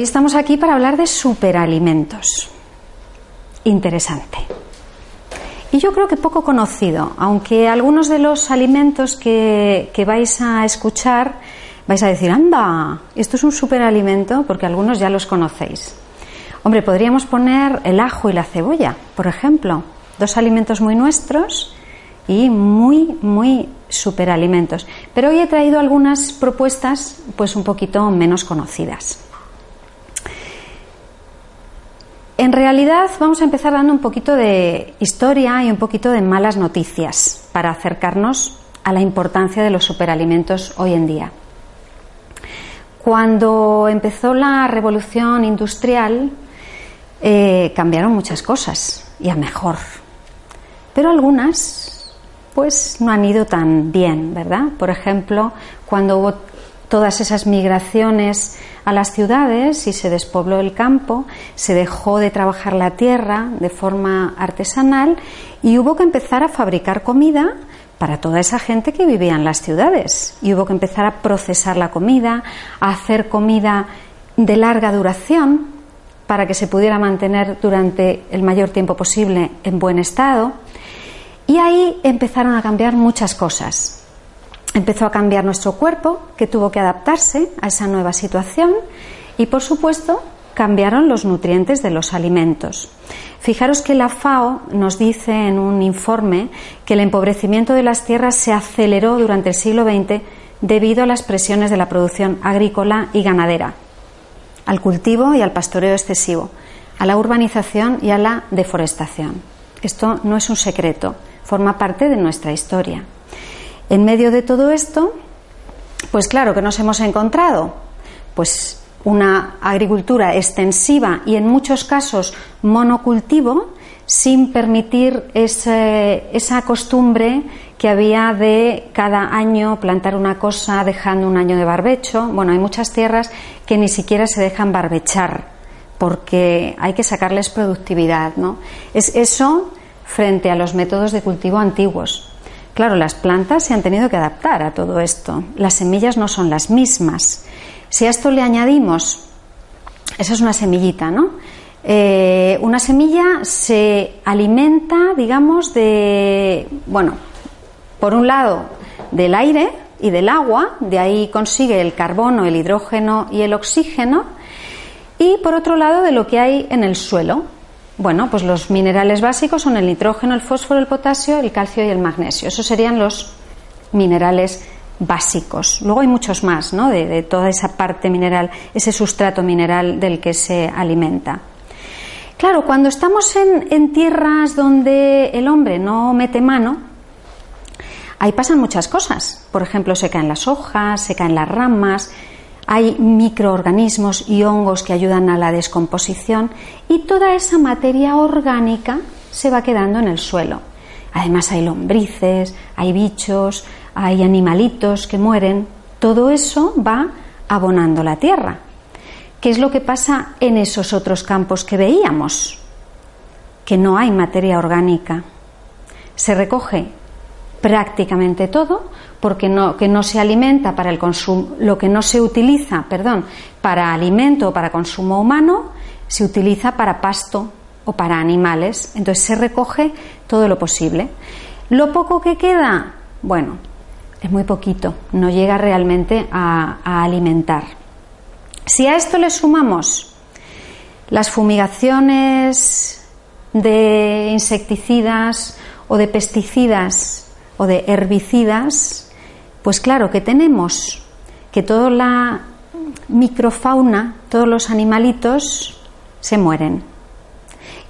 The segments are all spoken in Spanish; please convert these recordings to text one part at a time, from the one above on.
Hoy estamos aquí para hablar de superalimentos. Interesante. Y yo creo que poco conocido, aunque algunos de los alimentos que, vais a escuchar vais a decir, anda, esto es un superalimento, porque algunos ya los conocéis. Hombre, podríamos poner el ajo y la cebolla, por ejemplo, dos alimentos muy nuestros y muy, muy superalimentos. Pero hoy he traído algunas propuestas pues un poquito menos conocidas. En realidad vamos a empezar dando un poquito de historia y un poquito de malas noticias para acercarnos a la importancia de los superalimentos hoy en día. Cuando empezó la revolución industrial eh, cambiaron muchas cosas y a mejor, pero algunas pues no han ido tan bien, ¿verdad? Por ejemplo, cuando hubo todas esas migraciones a las ciudades y se despobló el campo, se dejó de trabajar la tierra de forma artesanal y hubo que empezar a fabricar comida para toda esa gente que vivía en las ciudades. Y hubo que empezar a procesar la comida, a hacer comida de larga duración para que se pudiera mantener durante el mayor tiempo posible en buen estado. Y ahí empezaron a cambiar muchas cosas empezó a cambiar nuestro cuerpo, que tuvo que adaptarse a esa nueva situación y, por supuesto, cambiaron los nutrientes de los alimentos. Fijaros que la FAO nos dice en un informe que el empobrecimiento de las tierras se aceleró durante el siglo XX debido a las presiones de la producción agrícola y ganadera, al cultivo y al pastoreo excesivo, a la urbanización y a la deforestación. Esto no es un secreto, forma parte de nuestra historia. En medio de todo esto, pues claro que nos hemos encontrado pues una agricultura extensiva y en muchos casos monocultivo sin permitir esa costumbre que había de cada año plantar una cosa dejando un año de barbecho. Bueno, hay muchas tierras que ni siquiera se dejan barbechar porque hay que sacarles productividad, ¿no? Es eso frente a los métodos de cultivo antiguos. Claro, las plantas se han tenido que adaptar a todo esto. Las semillas no son las mismas. Si a esto le añadimos, esa es una semillita, ¿no? Eh, una semilla se alimenta, digamos, de, bueno, por un lado, del aire y del agua, de ahí consigue el carbono, el hidrógeno y el oxígeno, y por otro lado, de lo que hay en el suelo, bueno, pues los minerales básicos son el nitrógeno, el fósforo, el potasio, el calcio y el magnesio. Esos serían los minerales básicos. Luego hay muchos más, ¿no? De, toda esa parte mineral, ese sustrato mineral del que se alimenta. Claro, cuando estamos en, tierras donde el hombre no mete mano, ahí pasan muchas cosas. Por ejemplo, se caen las hojas, se caen las ramas, hay microorganismos y hongos que ayudan a la descomposición y toda esa materia orgánica se va quedando en el suelo. Además hay lombrices, hay bichos, hay animalitos que mueren. Todo eso va abonando la tierra. ¿Qué es lo que pasa en esos otros campos que veíamos? Que no hay materia orgánica. Se recoge prácticamente todo porque no, que no se alimenta para el consumo, lo que no se utiliza, perdón, para alimento o para consumo humano, se utiliza para pasto o para animales. Entonces se recoge todo lo posible. Lo poco que queda, bueno, es muy poquito, no llega realmente a, a alimentar. Si a esto le sumamos las fumigaciones de insecticidas o de pesticidas o de herbicidas, pues claro que tenemos que toda la microfauna, todos los animalitos se mueren.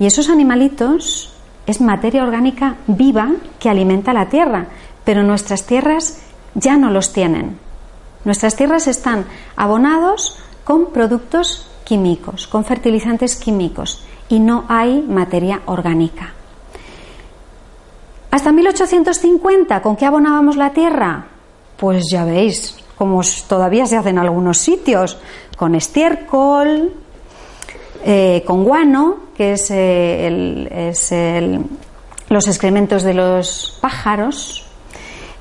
Y esos animalitos es materia orgánica viva que alimenta la tierra, pero nuestras tierras ya no los tienen. Nuestras tierras están abonados con productos químicos, con fertilizantes químicos y no hay materia orgánica. Hasta 1850, ¿con qué abonábamos la tierra? Pues ya veis, como todavía se hace en algunos sitios, con estiércol, eh, con guano, que es, eh, los excrementos de los pájaros,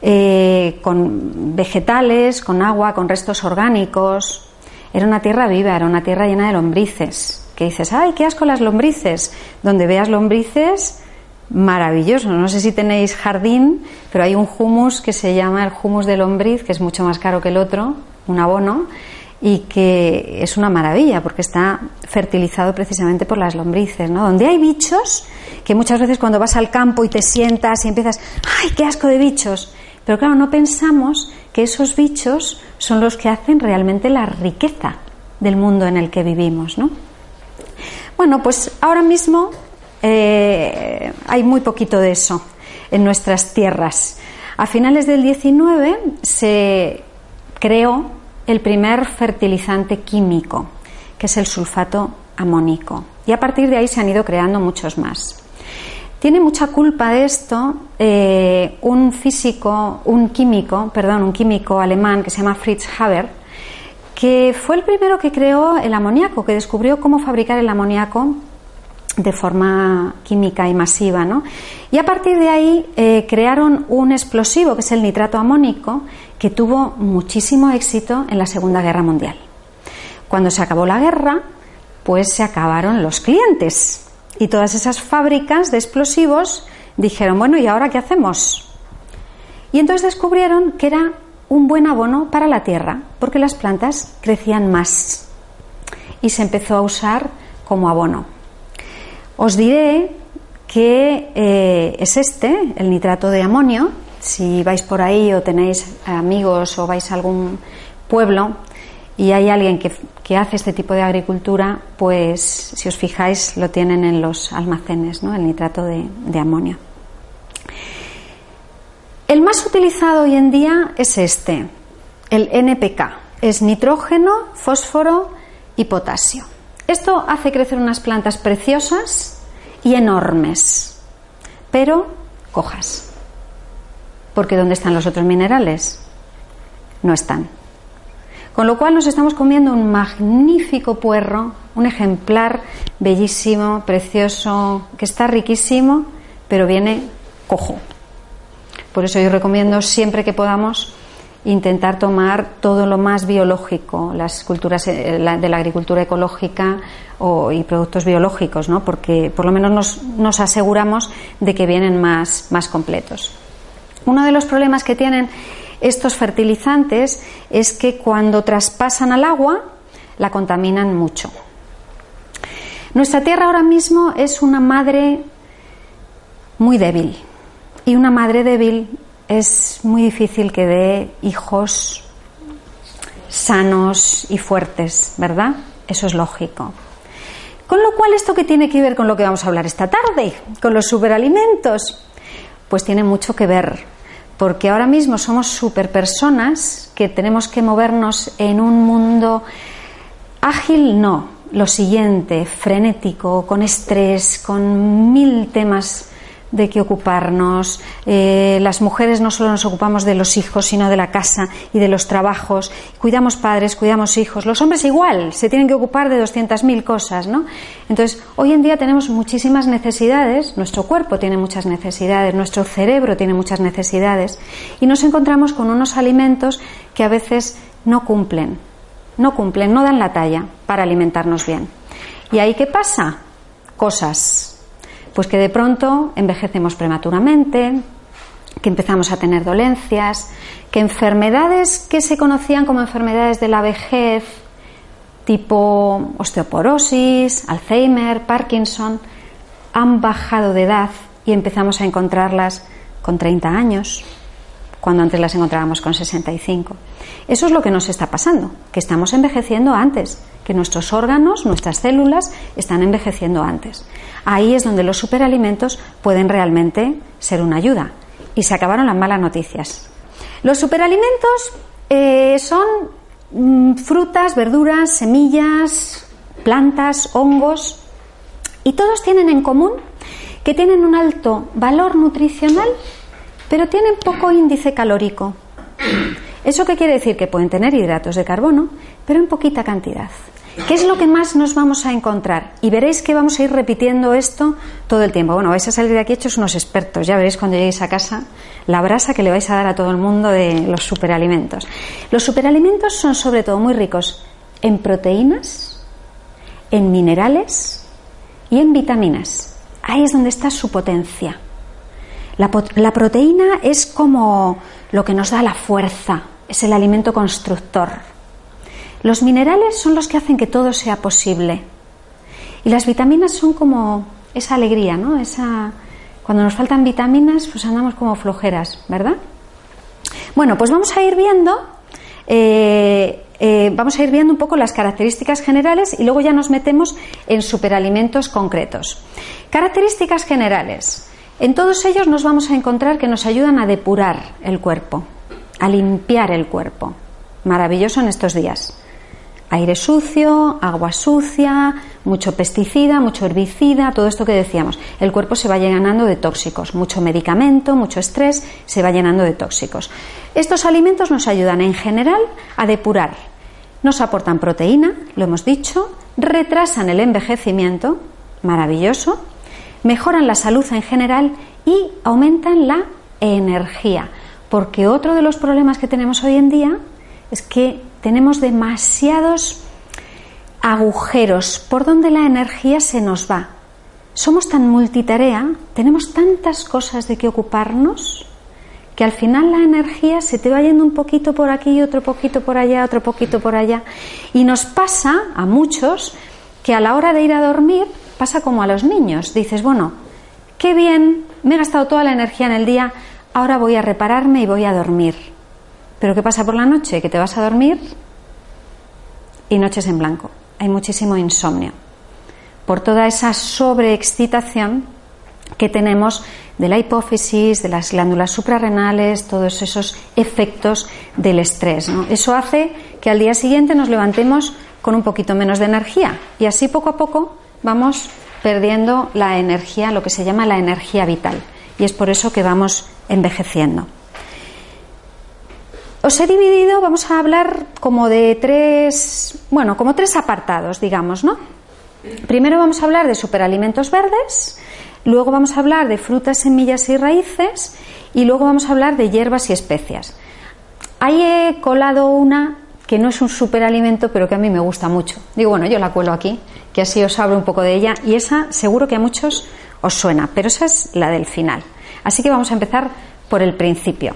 eh, con vegetales, con agua, con restos orgánicos. Era una tierra viva, era una tierra llena de lombrices. Que dices, ay, qué asco las lombrices. Donde veas lombrices, maravilloso. No sé si tenéis jardín, pero hay un humus que se llama el humus de lombriz, que es mucho más caro que el otro, un abono, y que es una maravilla porque está fertilizado precisamente por las lombrices, ¿no? Donde hay bichos, que muchas veces cuando vas al campo y te sientas y empiezas, ¡ay, qué asco de bichos! Pero claro, no pensamos que esos bichos son los que hacen realmente la riqueza del mundo en el que vivimos, ¿no? Bueno, pues ahora mismo eh, hay muy poquito de eso en nuestras tierras. A finales del 19 se creó el primer fertilizante químico, que es el sulfato amónico. Y a partir de ahí se han ido creando muchos más. Tiene mucha culpa de esto eh, un físico, un químico, perdón, un químico alemán que se llama Fritz Haber, que fue el primero que creó el amoníaco, que descubrió cómo fabricar el amoníaco de forma química y masiva. ¿no? Y a partir de ahí eh, crearon un explosivo, que es el nitrato amónico, que tuvo muchísimo éxito en la Segunda Guerra Mundial. Cuando se acabó la guerra, pues se acabaron los clientes y todas esas fábricas de explosivos dijeron, bueno, ¿y ahora qué hacemos? Y entonces descubrieron que era un buen abono para la tierra, porque las plantas crecían más y se empezó a usar como abono. Os diré que eh, es este, el nitrato de amonio. Si vais por ahí o tenéis amigos o vais a algún pueblo, y hay alguien que, hace este tipo de agricultura, pues si os fijáis lo tienen en los almacenes, ¿no? el nitrato de, de amonio. El más utilizado hoy en día es este, el NPK. Es nitrógeno, fósforo y potasio. Esto hace crecer unas plantas preciosas y enormes, pero cojas. Porque ¿dónde están los otros minerales? No están. Con lo cual nos estamos comiendo un magnífico puerro, un ejemplar bellísimo, precioso, que está riquísimo, pero viene cojo. Por eso yo recomiendo siempre que podamos intentar tomar todo lo más biológico, las culturas eh, de la agricultura ecológica y productos biológicos, ¿no? porque por lo menos nos, nos aseguramos de que vienen más, más completos. Uno de los problemas que tienen estos fertilizantes es que cuando traspasan al agua la contaminan mucho. Nuestra tierra ahora mismo es una madre muy débil y una madre débil es muy difícil que dé hijos sanos y fuertes, ¿verdad? Eso es lógico. Con lo cual, ¿esto qué tiene que ver con lo que vamos a hablar esta tarde? Con los superalimentos. Pues tiene mucho que ver porque ahora mismo somos superpersonas que tenemos que movernos en un mundo ágil, no, lo siguiente, frenético, con estrés, con mil temas de qué ocuparnos. Eh, las mujeres no solo nos ocupamos de los hijos, sino de la casa y de los trabajos. Cuidamos padres, cuidamos hijos. Los hombres igual, se tienen que ocupar de 200.000 cosas, ¿no? Entonces, hoy en día tenemos muchísimas necesidades, nuestro cuerpo tiene muchas necesidades, nuestro cerebro tiene muchas necesidades y nos encontramos con unos alimentos que a veces no cumplen, no cumplen, no dan la talla para alimentarnos bien. ¿Y ahí qué pasa? Cosas pues que de pronto envejecemos prematuramente, que empezamos a tener dolencias, que enfermedades que se conocían como enfermedades de la vejez, tipo osteoporosis, Alzheimer, Parkinson, han bajado de edad y empezamos a encontrarlas con 30 años, cuando antes las encontrábamos con 65. Eso es lo que nos está pasando, que estamos envejeciendo antes, que nuestros órganos, nuestras células están envejeciendo antes. Ahí es donde los superalimentos pueden realmente ser una ayuda. Y se acabaron las malas noticias. Los superalimentos eh, son mm, frutas, verduras, semillas, plantas, hongos, y todos tienen en común que tienen un alto valor nutricional, pero tienen poco índice calórico. ¿Eso qué quiere decir? Que pueden tener hidratos de carbono, pero en poquita cantidad. ¿Qué es lo que más nos vamos a encontrar? Y veréis que vamos a ir repitiendo esto todo el tiempo. Bueno, vais a salir de aquí hechos unos expertos. Ya veréis cuando lleguéis a casa la brasa que le vais a dar a todo el mundo de los superalimentos. Los superalimentos son sobre todo muy ricos en proteínas, en minerales y en vitaminas. Ahí es donde está su potencia. La, la, proteína es como lo que nos da la fuerza, es el alimento constructor. Los minerales son los que hacen que todo sea posible. Y las vitaminas son como esa alegría, ¿no? Esa, cuando nos faltan vitaminas, pues andamos como flojeras, ¿verdad? Bueno, pues vamos a ir viendo, eh, eh, vamos a ir viendo un poco las características generales y luego ya nos metemos en superalimentos concretos. Características generales. En todos ellos nos vamos a encontrar que nos ayudan a depurar el cuerpo, a limpiar el cuerpo. Maravilloso en estos días aire sucio, agua sucia, mucho pesticida, mucho herbicida, todo esto que decíamos. El cuerpo se va llenando de tóxicos, mucho medicamento, mucho estrés, se va llenando de tóxicos. Estos alimentos nos ayudan en general a depurar. Nos aportan proteína, lo hemos dicho, retrasan el envejecimiento, maravilloso, mejoran la salud en general y aumentan la energía. Porque otro de los problemas que tenemos hoy en día es que tenemos demasiados agujeros por donde la energía se nos va. Somos tan multitarea, tenemos tantas cosas de que ocuparnos, que al final la energía se te va yendo un poquito por aquí, otro poquito por allá, otro poquito por allá. Y nos pasa a muchos que a la hora de ir a dormir pasa como a los niños. Dices, bueno, qué bien, me he gastado toda la energía en el día, ahora voy a repararme y voy a dormir. Pero ¿qué pasa por la noche? Que te vas a dormir y noches en blanco. Hay muchísimo insomnio. Por toda esa sobreexcitación que tenemos de la hipófisis, de las glándulas suprarrenales, todos esos efectos del estrés. Eso hace que al día siguiente nos levantemos con un poquito menos de energía y así poco a poco vamos perdiendo la energía, lo que se llama la energía vital. Y es por eso que vamos envejeciendo. Os he dividido, vamos a hablar como de tres, bueno, como tres apartados, digamos, ¿no? Primero vamos a hablar de superalimentos verdes, luego vamos a hablar de frutas, semillas y raíces y luego vamos a hablar de hierbas y especias. Ahí he colado una que no es un superalimento, pero que a mí me gusta mucho. Digo, bueno, yo la cuelo aquí, que así os hablo un poco de ella y esa seguro que a muchos os suena, pero esa es la del final. Así que vamos a empezar por el principio.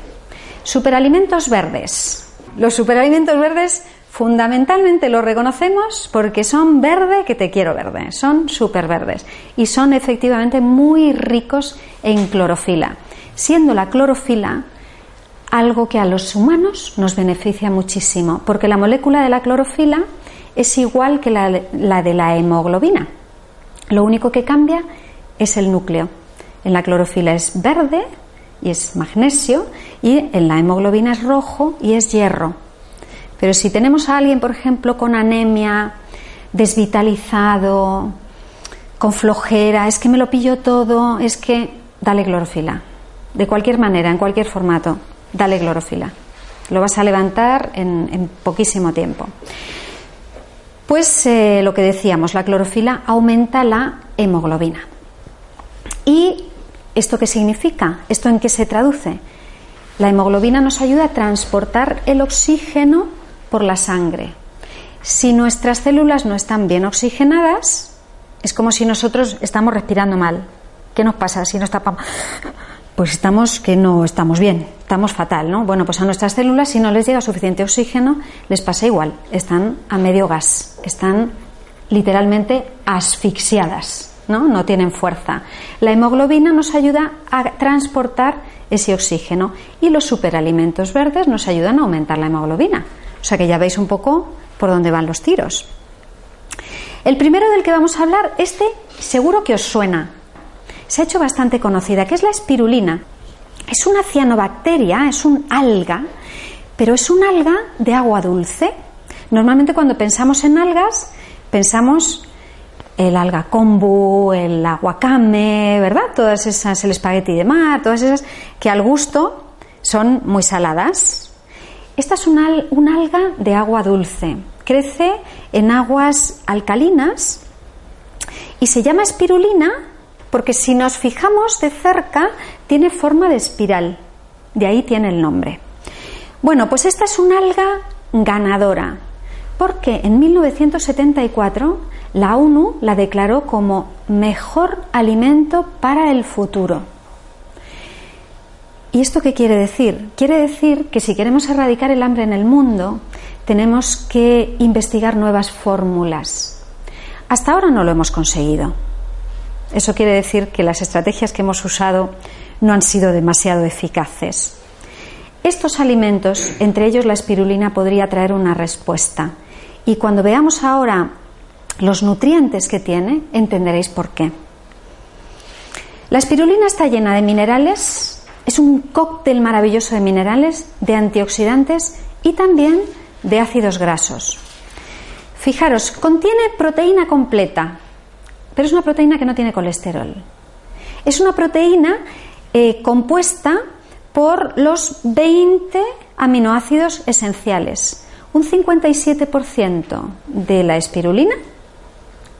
Superalimentos verdes. Los superalimentos verdes fundamentalmente los reconocemos porque son verde que te quiero verde, son super verdes y son efectivamente muy ricos en clorofila, siendo la clorofila algo que a los humanos nos beneficia muchísimo, porque la molécula de la clorofila es igual que la, la de la hemoglobina. Lo único que cambia es el núcleo. En la clorofila es verde y es magnesio y en la hemoglobina es rojo y es hierro. Pero si tenemos a alguien, por ejemplo, con anemia, desvitalizado, con flojera, es que me lo pillo todo, es que dale clorofila. De cualquier manera, en cualquier formato, dale clorofila. Lo vas a levantar en, poquísimo tiempo. Pues eh, lo que decíamos, la clorofila aumenta la hemoglobina. Y ¿Esto qué significa? ¿Esto en qué se traduce? La hemoglobina nos ayuda a transportar el oxígeno por la sangre. Si nuestras células no están bien oxigenadas, es como si nosotros estamos respirando mal. ¿Qué nos pasa si nos tapamos? Pues estamos que no estamos bien, estamos fatal, ¿no? Bueno, pues a nuestras células si no les llega suficiente oxígeno, les pasa igual, están a medio gas, están literalmente asfixiadas. ¿No? tienen fuerza. La hemoglobina nos ayuda a transportar ese oxígeno y los superalimentos verdes nos ayudan a aumentar la hemoglobina. O sea que ya veis un poco por dónde van los tiros. El primero del que vamos a hablar, este seguro que os suena. Se ha hecho bastante conocida, que es la espirulina. Es una cianobacteria, es un alga, pero es un alga de agua dulce. Normalmente cuando pensamos en algas, pensamos el alga kombu, el aguacame, ¿verdad? Todas esas, el espagueti de mar, todas esas que al gusto son muy saladas. Esta es una, alga de agua dulce. Crece en aguas alcalinas y se llama espirulina porque si nos fijamos de cerca tiene forma de espiral. De ahí tiene el nombre. Bueno, pues esta es una alga ganadora porque en 1974 la ONU la declaró como mejor alimento para el futuro. ¿Y esto qué quiere decir? Quiere decir que si queremos erradicar el hambre en el mundo, tenemos que investigar nuevas fórmulas. Hasta ahora no lo hemos conseguido. Eso quiere decir que las estrategias que hemos usado no han sido demasiado eficaces. Estos alimentos, entre ellos la espirulina, podría traer una respuesta. Y cuando veamos ahora los nutrientes que tiene, entenderéis por qué. La espirulina está llena de minerales, es un cóctel maravilloso de minerales, de antioxidantes y también de ácidos grasos. Fijaros, contiene proteína completa, pero es una proteína que no tiene colesterol. Es una proteína eh, compuesta por los 20 aminoácidos esenciales. Un 57% de la espirulina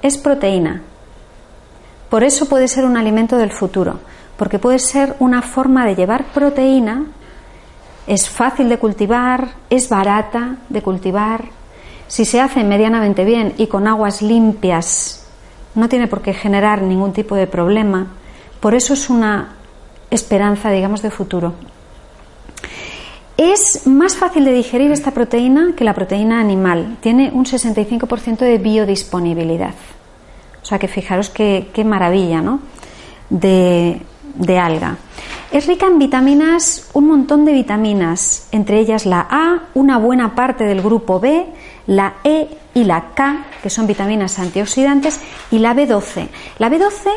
es proteína. Por eso puede ser un alimento del futuro, porque puede ser una forma de llevar proteína, es fácil de cultivar, es barata de cultivar, si se hace medianamente bien y con aguas limpias no tiene por qué generar ningún tipo de problema. Por eso es una esperanza, digamos, de futuro. Es más fácil de digerir esta proteína que la proteína animal. Tiene un 65% de biodisponibilidad. O sea que fijaros qué, maravilla, ¿no? De, de alga. Es rica en vitaminas, un montón de vitaminas, entre ellas la A, una buena parte del grupo B, la E y la K, que son vitaminas antioxidantes, y la B12. La B12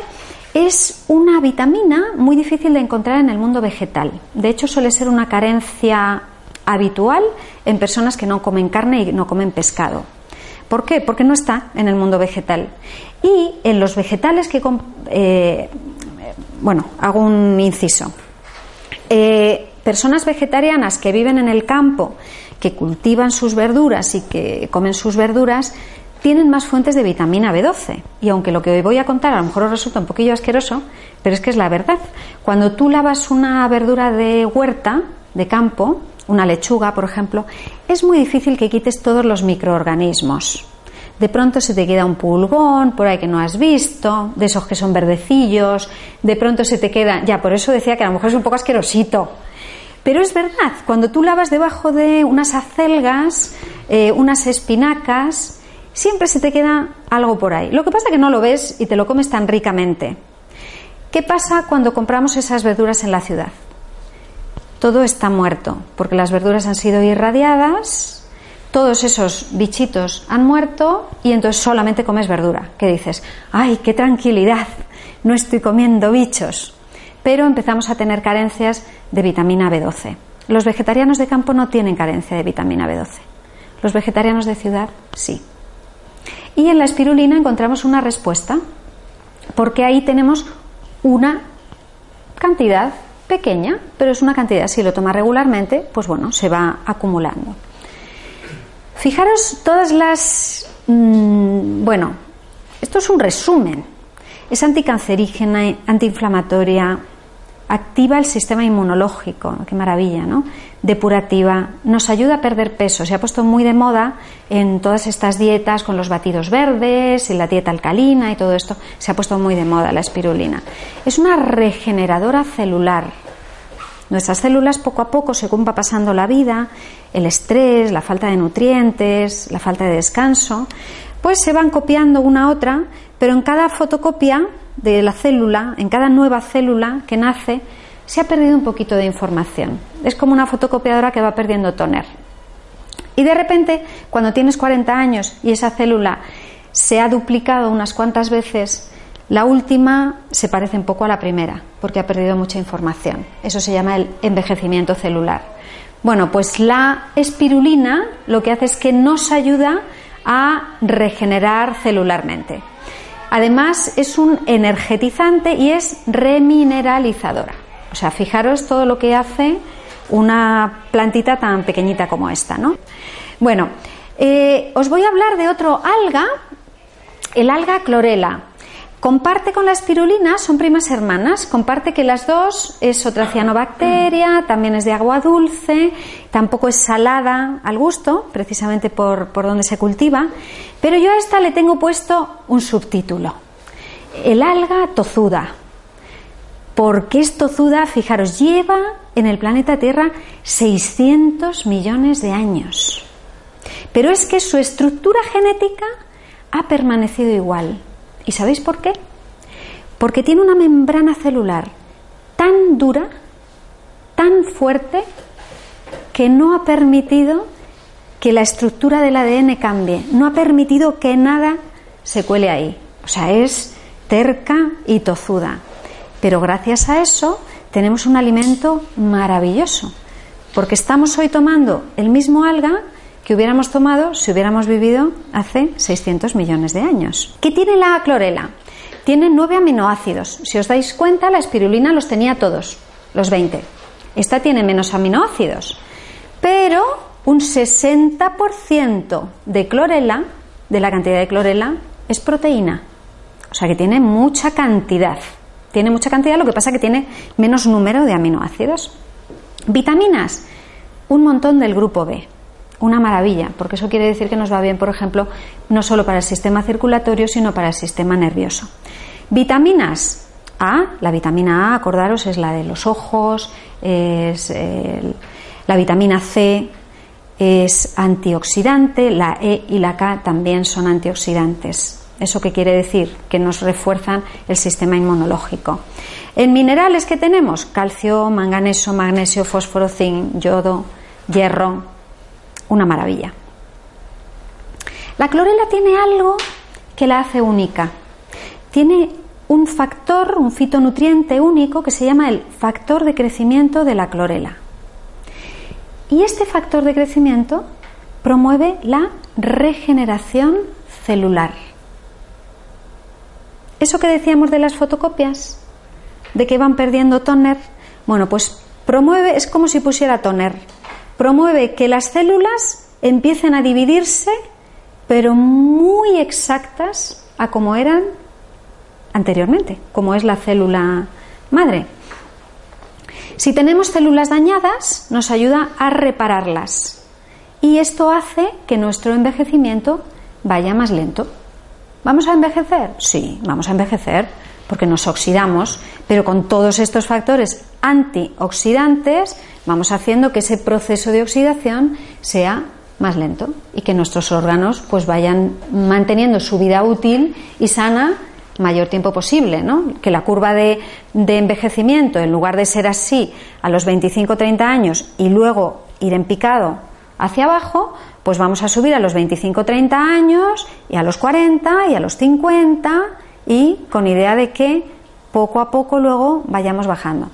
es una vitamina muy difícil de encontrar en el mundo vegetal. De hecho, suele ser una carencia habitual en personas que no comen carne y no comen pescado. ¿Por qué? Porque no está en el mundo vegetal. Y en los vegetales que... Eh, bueno, hago un inciso. Eh, personas vegetarianas que viven en el campo que cultivan sus verduras y que comen sus verduras tienen más fuentes de vitamina B12. Y aunque lo que hoy voy a contar a lo mejor os resulta un poquillo asqueroso, pero es que es la verdad. Cuando tú lavas una verdura de huerta, de campo, una lechuga, por ejemplo, es muy difícil que quites todos los microorganismos. De pronto se te queda un pulgón por ahí que no has visto, de esos que son verdecillos, de pronto se te queda, ya por eso decía que a lo mejor es un poco asquerosito, pero es verdad, cuando tú lavas debajo de unas acelgas, eh, unas espinacas, siempre se te queda algo por ahí. Lo que pasa es que no lo ves y te lo comes tan ricamente. ¿Qué pasa cuando compramos esas verduras en la ciudad? Todo está muerto, porque las verduras han sido irradiadas, todos esos bichitos han muerto y entonces solamente comes verdura. ¿Qué dices? ¡Ay, qué tranquilidad! No estoy comiendo bichos pero empezamos a tener carencias de vitamina B12. Los vegetarianos de campo no tienen carencia de vitamina B12. Los vegetarianos de ciudad sí. Y en la espirulina encontramos una respuesta, porque ahí tenemos una cantidad pequeña, pero es una cantidad, si lo toma regularmente, pues bueno, se va acumulando. Fijaros todas las... Mm, bueno, esto es un resumen. Es anticancerígena, antiinflamatoria, activa el sistema inmunológico, qué maravilla, ¿no? Depurativa, nos ayuda a perder peso. Se ha puesto muy de moda en todas estas dietas con los batidos verdes y la dieta alcalina y todo esto. Se ha puesto muy de moda la espirulina. Es una regeneradora celular. Nuestras células poco a poco, según va pasando la vida, el estrés, la falta de nutrientes, la falta de descanso, pues se van copiando una a otra, pero en cada fotocopia de la célula, en cada nueva célula que nace, se ha perdido un poquito de información. Es como una fotocopiadora que va perdiendo toner. Y de repente, cuando tienes 40 años y esa célula se ha duplicado unas cuantas veces, la última se parece un poco a la primera, porque ha perdido mucha información. Eso se llama el envejecimiento celular. Bueno, pues la espirulina lo que hace es que nos ayuda a regenerar celularmente. Además, es un energetizante y es remineralizadora. O sea, fijaros todo lo que hace una plantita tan pequeñita como esta, ¿no? Bueno, eh, os voy a hablar de otro alga, el alga clorela. Comparte con la espirulina, son primas hermanas, comparte que las dos es otra cianobacteria, también es de agua dulce, tampoco es salada al gusto, precisamente por, por donde se cultiva, pero yo a esta le tengo puesto un subtítulo, el alga tozuda. ¿Por qué es tozuda? Fijaros, lleva en el planeta Tierra 600 millones de años. Pero es que su estructura genética ha permanecido igual. ¿Y sabéis por qué? Porque tiene una membrana celular tan dura, tan fuerte, que no ha permitido que la estructura del ADN cambie, no ha permitido que nada se cuele ahí. O sea, es terca y tozuda. Pero gracias a eso tenemos un alimento maravilloso, porque estamos hoy tomando el mismo alga que hubiéramos tomado si hubiéramos vivido hace 600 millones de años. ¿Qué tiene la clorela? Tiene nueve aminoácidos. Si os dais cuenta, la espirulina los tenía todos, los 20. Esta tiene menos aminoácidos, pero un 60% de clorela, de la cantidad de clorela, es proteína. O sea que tiene mucha cantidad. Tiene mucha cantidad, lo que pasa que tiene menos número de aminoácidos. Vitaminas, un montón del grupo B una maravilla, porque eso quiere decir que nos va bien, por ejemplo, no solo para el sistema circulatorio, sino para el sistema nervioso. Vitaminas A, la vitamina A, acordaros, es la de los ojos, es la vitamina C es antioxidante, la E y la K también son antioxidantes. ¿Eso qué quiere decir? Que nos refuerzan el sistema inmunológico. En minerales que tenemos calcio, manganeso, magnesio, fósforo, zinc, yodo, hierro, una maravilla. La clorela tiene algo que la hace única. Tiene un factor, un fitonutriente único que se llama el factor de crecimiento de la clorela. Y este factor de crecimiento promueve la regeneración celular. Eso que decíamos de las fotocopias, de que van perdiendo toner, bueno, pues promueve, es como si pusiera toner, promueve que las células empiecen a dividirse, pero muy exactas a como eran anteriormente, como es la célula madre. Si tenemos células dañadas, nos ayuda a repararlas y esto hace que nuestro envejecimiento vaya más lento. ¿Vamos a envejecer? Sí, vamos a envejecer porque nos oxidamos, pero con todos estos factores antioxidantes vamos haciendo que ese proceso de oxidación sea más lento y que nuestros órganos pues vayan manteniendo su vida útil y sana mayor tiempo posible, ¿no? Que la curva de, de envejecimiento, en lugar de ser así a los 25-30 años y luego ir en picado hacia abajo, pues vamos a subir a los 25-30 años y a los 40 y a los 50 y con idea de que poco a poco luego vayamos bajando.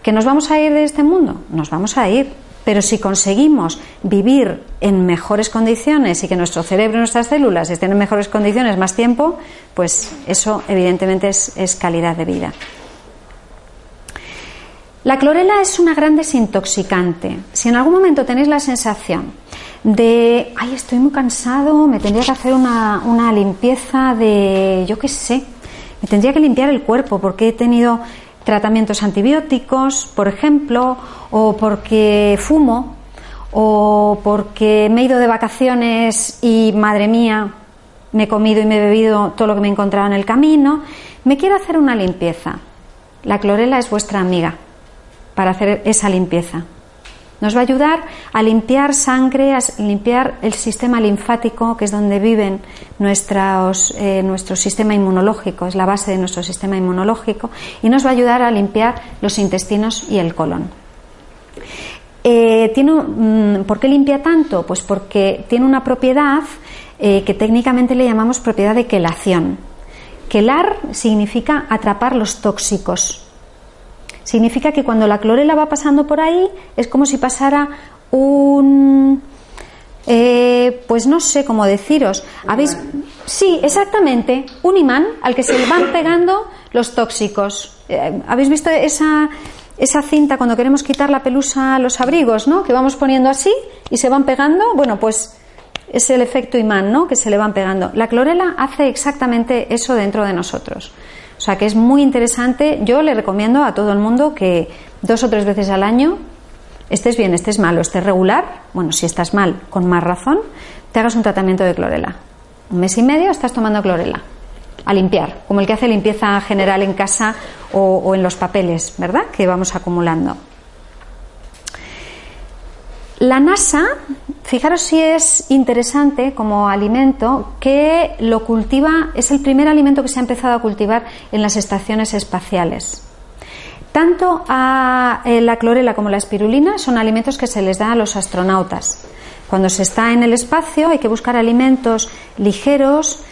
¿Que nos vamos a ir de este mundo? Nos vamos a ir. Pero si conseguimos vivir en mejores condiciones y que nuestro cerebro y nuestras células estén en mejores condiciones más tiempo, pues eso evidentemente es, es calidad de vida. La clorela es una gran desintoxicante. Si en algún momento tenéis la sensación de, ay, estoy muy cansado, me tendría que hacer una, una limpieza de, yo qué sé, me tendría que limpiar el cuerpo porque he tenido tratamientos antibióticos, por ejemplo, o porque fumo, o porque me he ido de vacaciones y, madre mía, me he comido y me he bebido todo lo que me he encontrado en el camino, me quiero hacer una limpieza. La clorela es vuestra amiga para hacer esa limpieza. Nos va a ayudar a limpiar sangre, a limpiar el sistema linfático, que es donde viven eh, nuestro sistema inmunológico, es la base de nuestro sistema inmunológico, y nos va a ayudar a limpiar los intestinos y el colon. Eh, tiene, mm, ¿Por qué limpia tanto? Pues porque tiene una propiedad eh, que técnicamente le llamamos propiedad de quelación. Quelar significa atrapar los tóxicos, Significa que cuando la clorela va pasando por ahí es como si pasara un... Eh, pues no sé cómo deciros. ¿Habéis? Sí, exactamente. Un imán al que se le van pegando los tóxicos. Eh, ¿Habéis visto esa, esa cinta cuando queremos quitar la pelusa a los abrigos, ¿no? Que vamos poniendo así y se van pegando. Bueno, pues es el efecto imán, ¿no? Que se le van pegando. La clorela hace exactamente eso dentro de nosotros. O sea que es muy interesante. Yo le recomiendo a todo el mundo que dos o tres veces al año, estés bien, estés mal o estés regular, bueno, si estás mal, con más razón, te hagas un tratamiento de clorela. Un mes y medio estás tomando clorela a limpiar, como el que hace limpieza general en casa o, o en los papeles, ¿verdad? Que vamos acumulando. La NASA, fijaros si es interesante como alimento, que lo cultiva, es el primer alimento que se ha empezado a cultivar en las estaciones espaciales. Tanto eh, la clorela como la espirulina son alimentos que se les da a los astronautas. Cuando se está en el espacio hay que buscar alimentos ligeros,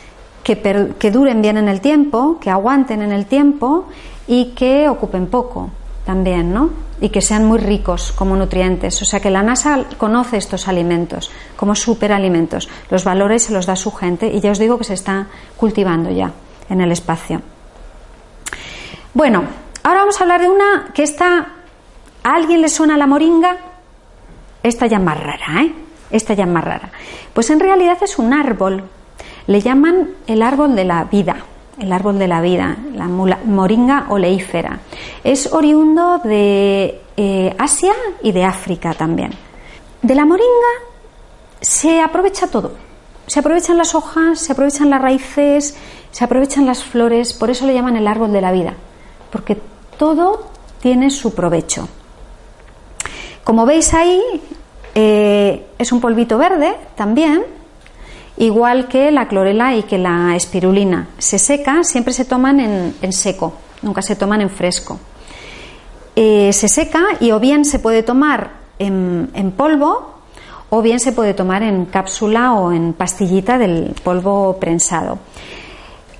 que, que duren bien en el tiempo, que aguanten en el tiempo y que ocupen poco también, ¿no? Y que sean muy ricos como nutrientes. O sea que la NASA conoce estos alimentos como superalimentos, los valora y se los da su gente y ya os digo que se está cultivando ya en el espacio. Bueno, ahora vamos a hablar de una que está. ¿A alguien le suena la moringa? Esta ya más rara, ¿eh? Esta ya más rara. Pues en realidad es un árbol. Le llaman el árbol de la vida el árbol de la vida, la moringa oleífera. Es oriundo de eh, Asia y de África también. De la moringa se aprovecha todo. Se aprovechan las hojas, se aprovechan las raíces, se aprovechan las flores, por eso le llaman el árbol de la vida, porque todo tiene su provecho. Como veis ahí, eh, es un polvito verde también, igual que la clorela y que la espirulina. Se seca, siempre se toman en, seco, nunca se toman en fresco. Eh, se seca y o bien se puede tomar en, polvo o bien se puede tomar en cápsula o en pastillita del polvo prensado.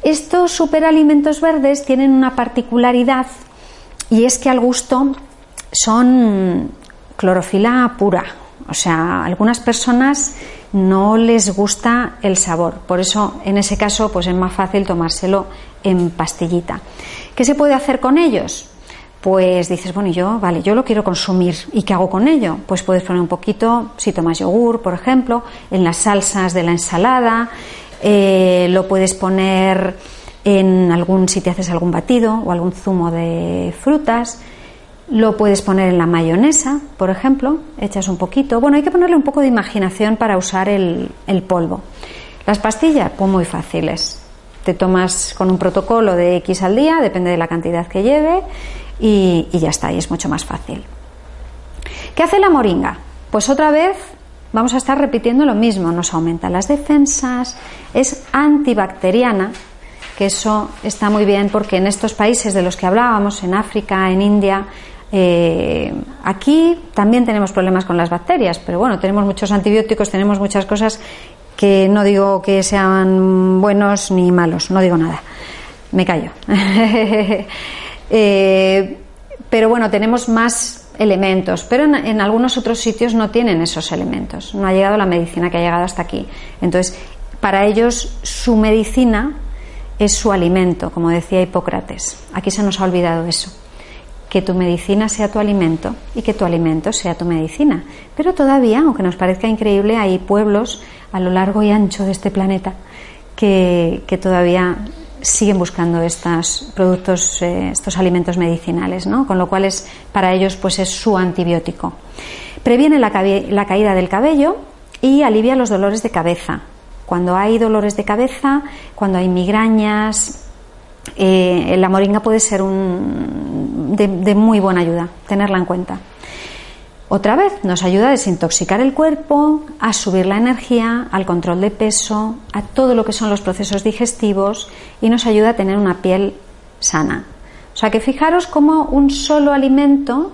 Estos superalimentos verdes tienen una particularidad y es que al gusto son clorofila pura. O sea, algunas personas no les gusta el sabor. Por eso, en ese caso, pues es más fácil tomárselo en pastillita. ¿Qué se puede hacer con ellos? Pues dices, bueno, yo, vale, yo lo quiero consumir. ¿Y qué hago con ello? Pues puedes poner un poquito, si tomas yogur, por ejemplo, en las salsas de la ensalada, eh, lo puedes poner en algún, si te haces algún batido o algún zumo de frutas, lo puedes poner en la mayonesa, por ejemplo, echas un poquito. Bueno, hay que ponerle un poco de imaginación para usar el, polvo. Las pastillas, pues muy fáciles. Te tomas con un protocolo de X al día, depende de la cantidad que lleve, y, y ya está, y es mucho más fácil. ¿Qué hace la moringa? Pues otra vez vamos a estar repitiendo lo mismo, nos aumenta las defensas, es antibacteriana, que eso está muy bien porque en estos países de los que hablábamos, en África, en India, eh, aquí también tenemos problemas con las bacterias, pero bueno, tenemos muchos antibióticos, tenemos muchas cosas que no digo que sean buenos ni malos, no digo nada. Me callo. Eh, pero bueno, tenemos más elementos, pero en, en, algunos otros sitios no tienen esos elementos. No ha llegado la medicina que ha llegado hasta aquí. Entonces, para ellos su medicina es su alimento, como decía Hipócrates. Aquí se nos ha olvidado eso que tu medicina sea tu alimento y que tu alimento sea tu medicina. Pero todavía, aunque nos parezca increíble, hay pueblos a lo largo y ancho de este planeta que, todavía siguen buscando estos productos, eh, estos alimentos medicinales, ¿no? Con lo cual es, para ellos pues es su antibiótico. Previene la, la caída del cabello y alivia los dolores de cabeza. Cuando hay dolores de cabeza, cuando hay migrañas, eh, la moringa puede ser un, de, muy buena ayuda, tenerla en cuenta. Otra vez, nos ayuda a desintoxicar el cuerpo, a subir la energía, al control de peso, a todo lo que son los procesos digestivos y nos ayuda a tener una piel sana. O sea que fijaros como un solo alimento,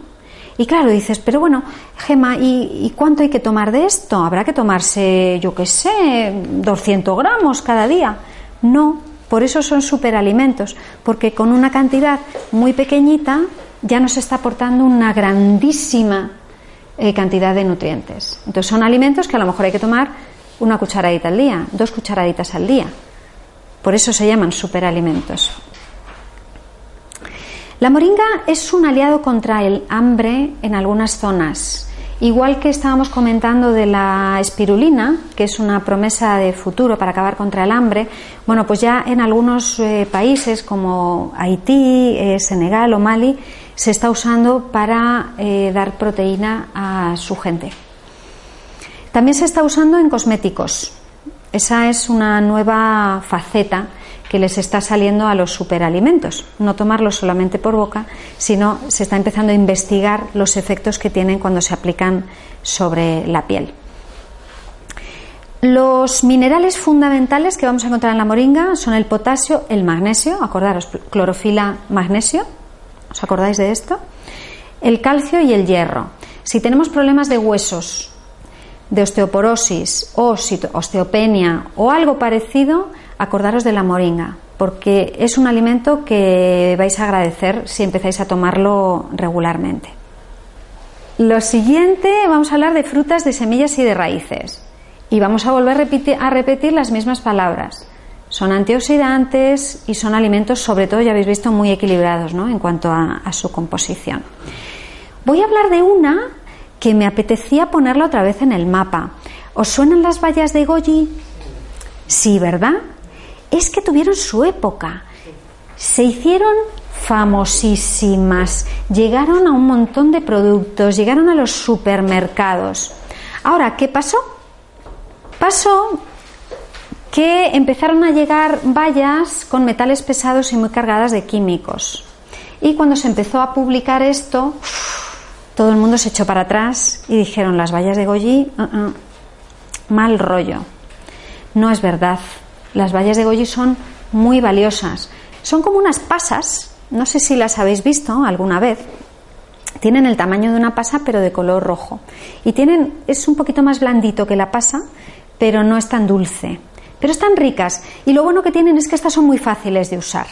y claro, dices, pero bueno, Gema, ¿y, ¿y, cuánto hay que tomar de esto? ¿Habrá que tomarse, yo qué sé, 200 gramos cada día? No, por eso son superalimentos, porque con una cantidad muy pequeñita ya nos está aportando una grandísima eh, cantidad de nutrientes. Entonces son alimentos que a lo mejor hay que tomar una cucharadita al día, dos cucharaditas al día. Por eso se llaman superalimentos. La moringa es un aliado contra el hambre en algunas zonas Igual que estábamos comentando de la espirulina, que es una promesa de futuro para acabar contra el hambre, bueno, pues ya en algunos eh, países como Haití, eh, Senegal o Mali se está usando para eh, dar proteína a su gente. También se está usando en cosméticos. Esa es una nueva faceta que les está saliendo a los superalimentos. No tomarlos solamente por boca, sino se está empezando a investigar los efectos que tienen cuando se aplican sobre la piel. Los minerales fundamentales que vamos a encontrar en la moringa son el potasio, el magnesio, acordaros, clorofila, magnesio, ¿os acordáis de esto? El calcio y el hierro. Si tenemos problemas de huesos, de osteoporosis o osteopenia o algo parecido, acordaros de la moringa, porque es un alimento que vais a agradecer si empezáis a tomarlo regularmente. Lo siguiente, vamos a hablar de frutas, de semillas y de raíces. Y vamos a volver a repetir las mismas palabras. Son antioxidantes y son alimentos, sobre todo, ya habéis visto, muy equilibrados ¿no? en cuanto a, a su composición. Voy a hablar de una que me apetecía ponerla otra vez en el mapa. ¿Os suenan las vallas de Goji? Sí, ¿verdad? Es que tuvieron su época. Se hicieron famosísimas, llegaron a un montón de productos, llegaron a los supermercados. Ahora, ¿qué pasó? Pasó que empezaron a llegar vallas con metales pesados y muy cargadas de químicos. Y cuando se empezó a publicar esto, todo el mundo se echó para atrás y dijeron las vallas de Goyi, uh, uh, mal rollo. No es verdad. Las bayas de goji son muy valiosas. Son como unas pasas, no sé si las habéis visto alguna vez. Tienen el tamaño de una pasa pero de color rojo. Y tienen es un poquito más blandito que la pasa, pero no es tan dulce. Pero están ricas y lo bueno que tienen es que estas son muy fáciles de usar,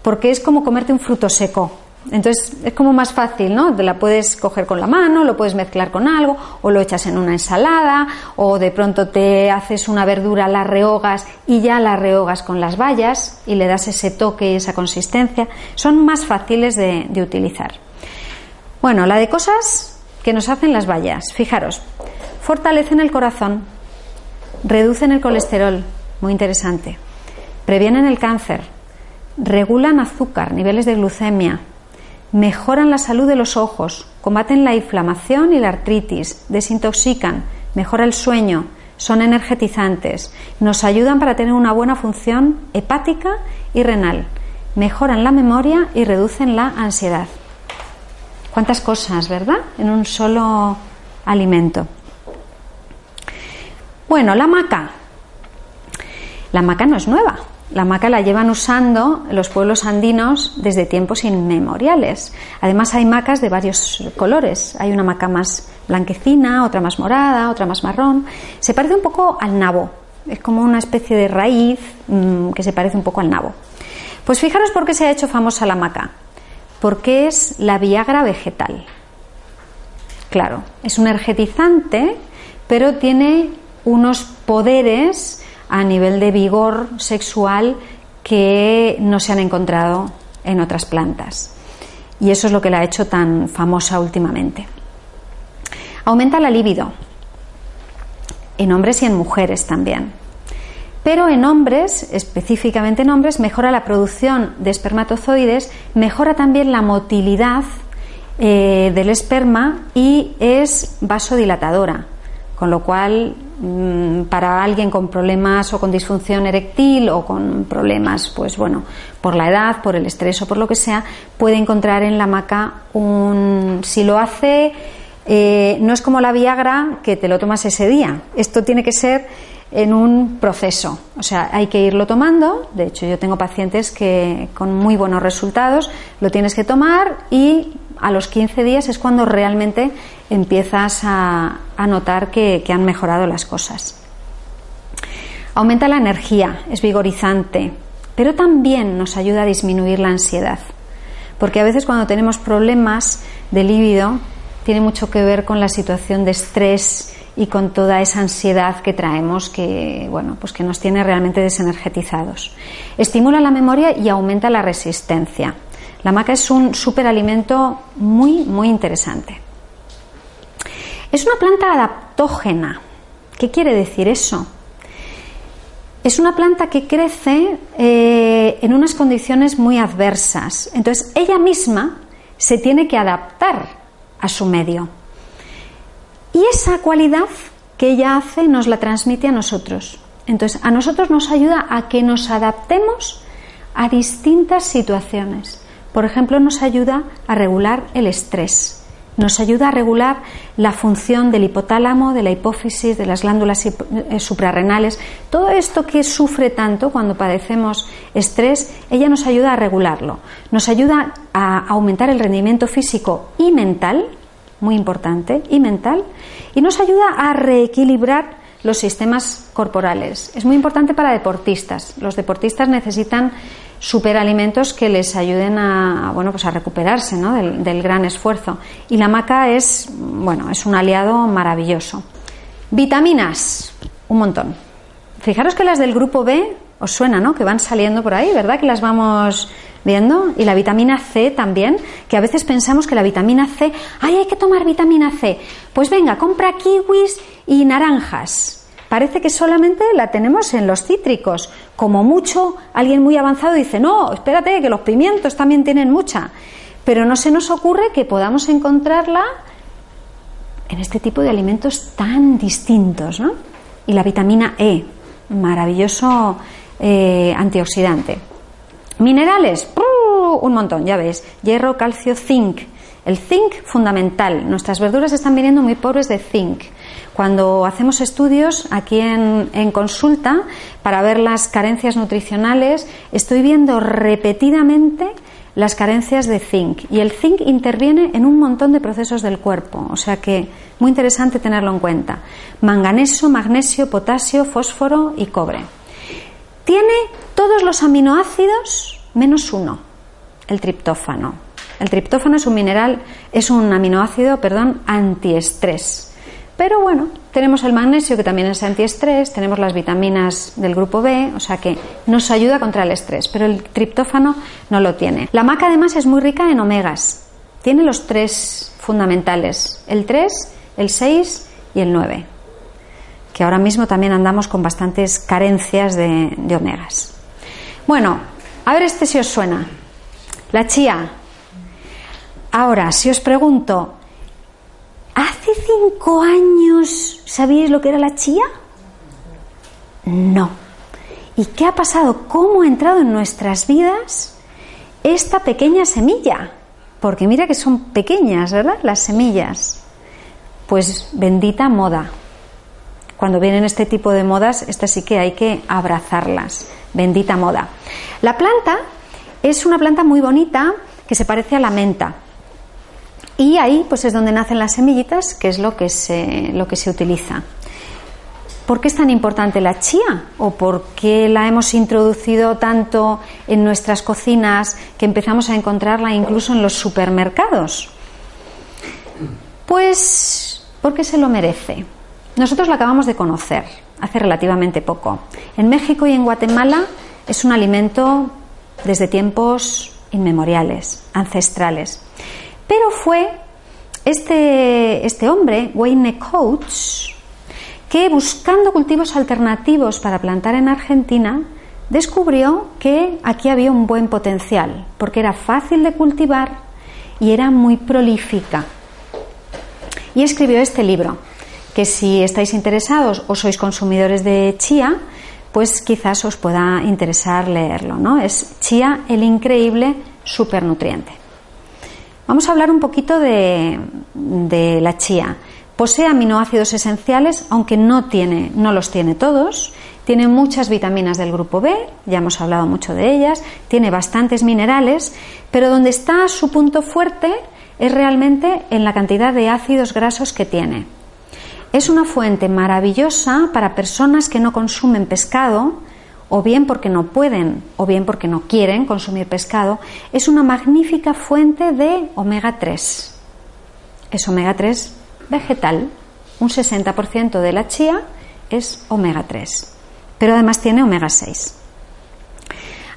porque es como comerte un fruto seco. Entonces es como más fácil, ¿no? La puedes coger con la mano, lo puedes mezclar con algo, o lo echas en una ensalada, o de pronto te haces una verdura, la rehogas y ya la rehogas con las bayas y le das ese toque y esa consistencia. Son más fáciles de, de utilizar. Bueno, la de cosas que nos hacen las bayas. Fijaros, fortalecen el corazón, reducen el colesterol, muy interesante, previenen el cáncer, regulan azúcar, niveles de glucemia, mejoran la salud de los ojos, combaten la inflamación y la artritis, desintoxican, mejora el sueño, son energetizantes, nos ayudan para tener una buena función hepática y renal, mejoran la memoria y reducen la ansiedad. ¿Cuántas cosas, verdad? En un solo alimento. Bueno, la maca. La maca no es nueva. La maca la llevan usando los pueblos andinos desde tiempos inmemoriales. Además hay macas de varios colores. Hay una maca más blanquecina, otra más morada, otra más marrón. Se parece un poco al nabo. Es como una especie de raíz mm, que se parece un poco al nabo. Pues fijaros por qué se ha hecho famosa la maca. Porque es la Viagra vegetal. Claro, es un energetizante, pero tiene unos poderes a nivel de vigor sexual que no se han encontrado en otras plantas. Y eso es lo que la ha hecho tan famosa últimamente. Aumenta la libido, en hombres y en mujeres también. Pero en hombres, específicamente en hombres, mejora la producción de espermatozoides, mejora también la motilidad eh, del esperma y es vasodilatadora, con lo cual para alguien con problemas o con disfunción eréctil o con problemas, pues bueno, por la edad, por el estrés o por lo que sea, puede encontrar en la maca un. Si lo hace, eh, no es como la Viagra que te lo tomas ese día. Esto tiene que ser en un proceso. O sea, hay que irlo tomando. De hecho, yo tengo pacientes que con muy buenos resultados lo tienes que tomar y a los 15 días es cuando realmente empiezas a, notar que, han mejorado las cosas. Aumenta la energía, es vigorizante, pero también nos ayuda a disminuir la ansiedad. Porque a veces cuando tenemos problemas de líbido, tiene mucho que ver con la situación de estrés y con toda esa ansiedad que traemos que, bueno, pues que nos tiene realmente desenergetizados. Estimula la memoria y aumenta la resistencia. La maca es un superalimento muy, muy interesante. Es una planta adaptógena. ¿Qué quiere decir eso? Es una planta que crece eh, en unas condiciones muy adversas. Entonces, ella misma se tiene que adaptar a su medio. Y esa cualidad que ella hace nos la transmite a nosotros. Entonces, a nosotros nos ayuda a que nos adaptemos a distintas situaciones. Por ejemplo, nos ayuda a regular el estrés nos ayuda a regular la función del hipotálamo, de la hipófisis, de las glándulas eh, suprarrenales. Todo esto que sufre tanto cuando padecemos estrés, ella nos ayuda a regularlo. Nos ayuda a aumentar el rendimiento físico y mental, muy importante, y mental, y nos ayuda a reequilibrar los sistemas corporales. Es muy importante para deportistas. Los deportistas necesitan superalimentos que les ayuden a, bueno, pues a recuperarse ¿no? del, gran esfuerzo. Y la maca es, bueno, es un aliado maravilloso. Vitaminas, un montón. Fijaros que las del grupo B os suena, ¿no? Que van saliendo por ahí, ¿verdad? Que las vamos viendo. Y la vitamina C también, que a veces pensamos que la vitamina C, ay, hay que tomar vitamina C. Pues venga, compra kiwis y naranjas. Parece que solamente la tenemos en los cítricos. Como mucho, alguien muy avanzado dice, no, espérate, que los pimientos también tienen mucha. Pero no se nos ocurre que podamos encontrarla en este tipo de alimentos tan distintos. ¿no? Y la vitamina E, maravilloso eh, antioxidante. Minerales, un montón, ya ves. Hierro, calcio, zinc. El zinc fundamental. Nuestras verduras están viniendo muy pobres de zinc. Cuando hacemos estudios aquí en, consulta para ver las carencias nutricionales, estoy viendo repetidamente las carencias de zinc y el zinc interviene en un montón de procesos del cuerpo, o sea que muy interesante tenerlo en cuenta. Manganeso, magnesio, potasio, fósforo y cobre. Tiene todos los aminoácidos menos uno, el triptófano. El triptófano es un mineral, es un aminoácido, perdón, antiestrés. Pero bueno, tenemos el magnesio que también es antiestrés, tenemos las vitaminas del grupo B, o sea que nos ayuda contra el estrés, pero el triptófano no lo tiene. La maca además es muy rica en omegas. Tiene los tres fundamentales, el 3, el 6 y el 9, que ahora mismo también andamos con bastantes carencias de, de omegas. Bueno, a ver este si os suena. La chía. Ahora, si os pregunto, ¿Hace cinco años sabíais lo que era la chía? No. ¿Y qué ha pasado? ¿Cómo ha entrado en nuestras vidas esta pequeña semilla? Porque mira que son pequeñas, ¿verdad? Las semillas. Pues bendita moda. Cuando vienen este tipo de modas, estas sí que hay que abrazarlas. Bendita moda. La planta es una planta muy bonita que se parece a la menta. Y ahí pues es donde nacen las semillitas, que es lo que se, lo que se utiliza. ¿Por qué es tan importante la chía? ¿O por qué la hemos introducido tanto en nuestras cocinas que empezamos a encontrarla incluso en los supermercados? Pues porque se lo merece. Nosotros la acabamos de conocer hace relativamente poco. En México y en Guatemala es un alimento desde tiempos inmemoriales, ancestrales. Pero fue este, este hombre, Wayne Coates, que buscando cultivos alternativos para plantar en Argentina, descubrió que aquí había un buen potencial, porque era fácil de cultivar y era muy prolífica. Y escribió este libro, que si estáis interesados o sois consumidores de chía, pues quizás os pueda interesar leerlo, ¿no? Es Chía, el increíble supernutriente. Vamos a hablar un poquito de, la chía. Posee aminoácidos esenciales, aunque no, tiene, no los tiene todos. Tiene muchas vitaminas del grupo B, ya hemos hablado mucho de ellas. Tiene bastantes minerales, pero donde está su punto fuerte es realmente en la cantidad de ácidos grasos que tiene. Es una fuente maravillosa para personas que no consumen pescado o bien porque no pueden o bien porque no quieren consumir pescado, es una magnífica fuente de omega 3. Es omega 3 vegetal. Un 60% de la chía es omega 3, pero además tiene omega 6.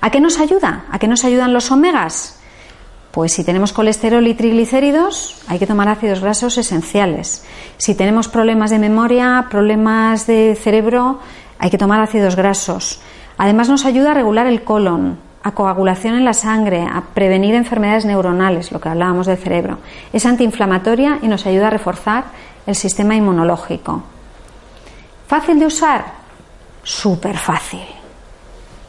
¿A qué nos ayuda? ¿A qué nos ayudan los omegas? Pues si tenemos colesterol y triglicéridos, hay que tomar ácidos grasos esenciales. Si tenemos problemas de memoria, problemas de cerebro, hay que tomar ácidos grasos. Además nos ayuda a regular el colon, a coagulación en la sangre, a prevenir enfermedades neuronales, lo que hablábamos del cerebro. Es antiinflamatoria y nos ayuda a reforzar el sistema inmunológico. ¿Fácil de usar? Súper fácil.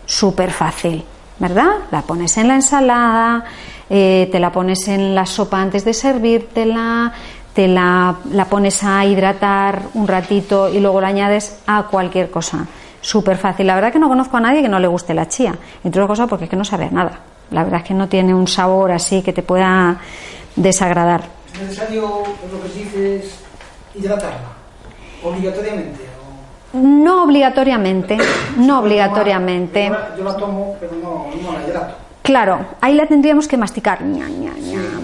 Súper fácil, ¿verdad? La pones en la ensalada, eh, te la pones en la sopa antes de servírtela, te la, la pones a hidratar un ratito y luego la añades a cualquier cosa. Súper fácil. La verdad que no conozco a nadie que no le guste la chía. Entre otras cosas porque es que no sabe nada. La verdad es que no tiene un sabor así que te pueda desagradar. ¿Es necesario, lo que dices, hidratarla? Obligatoriamente. No obligatoriamente, no obligatoriamente. Yo la, tomo, pero no, no la hidrato. Claro, ahí la tendríamos que masticar,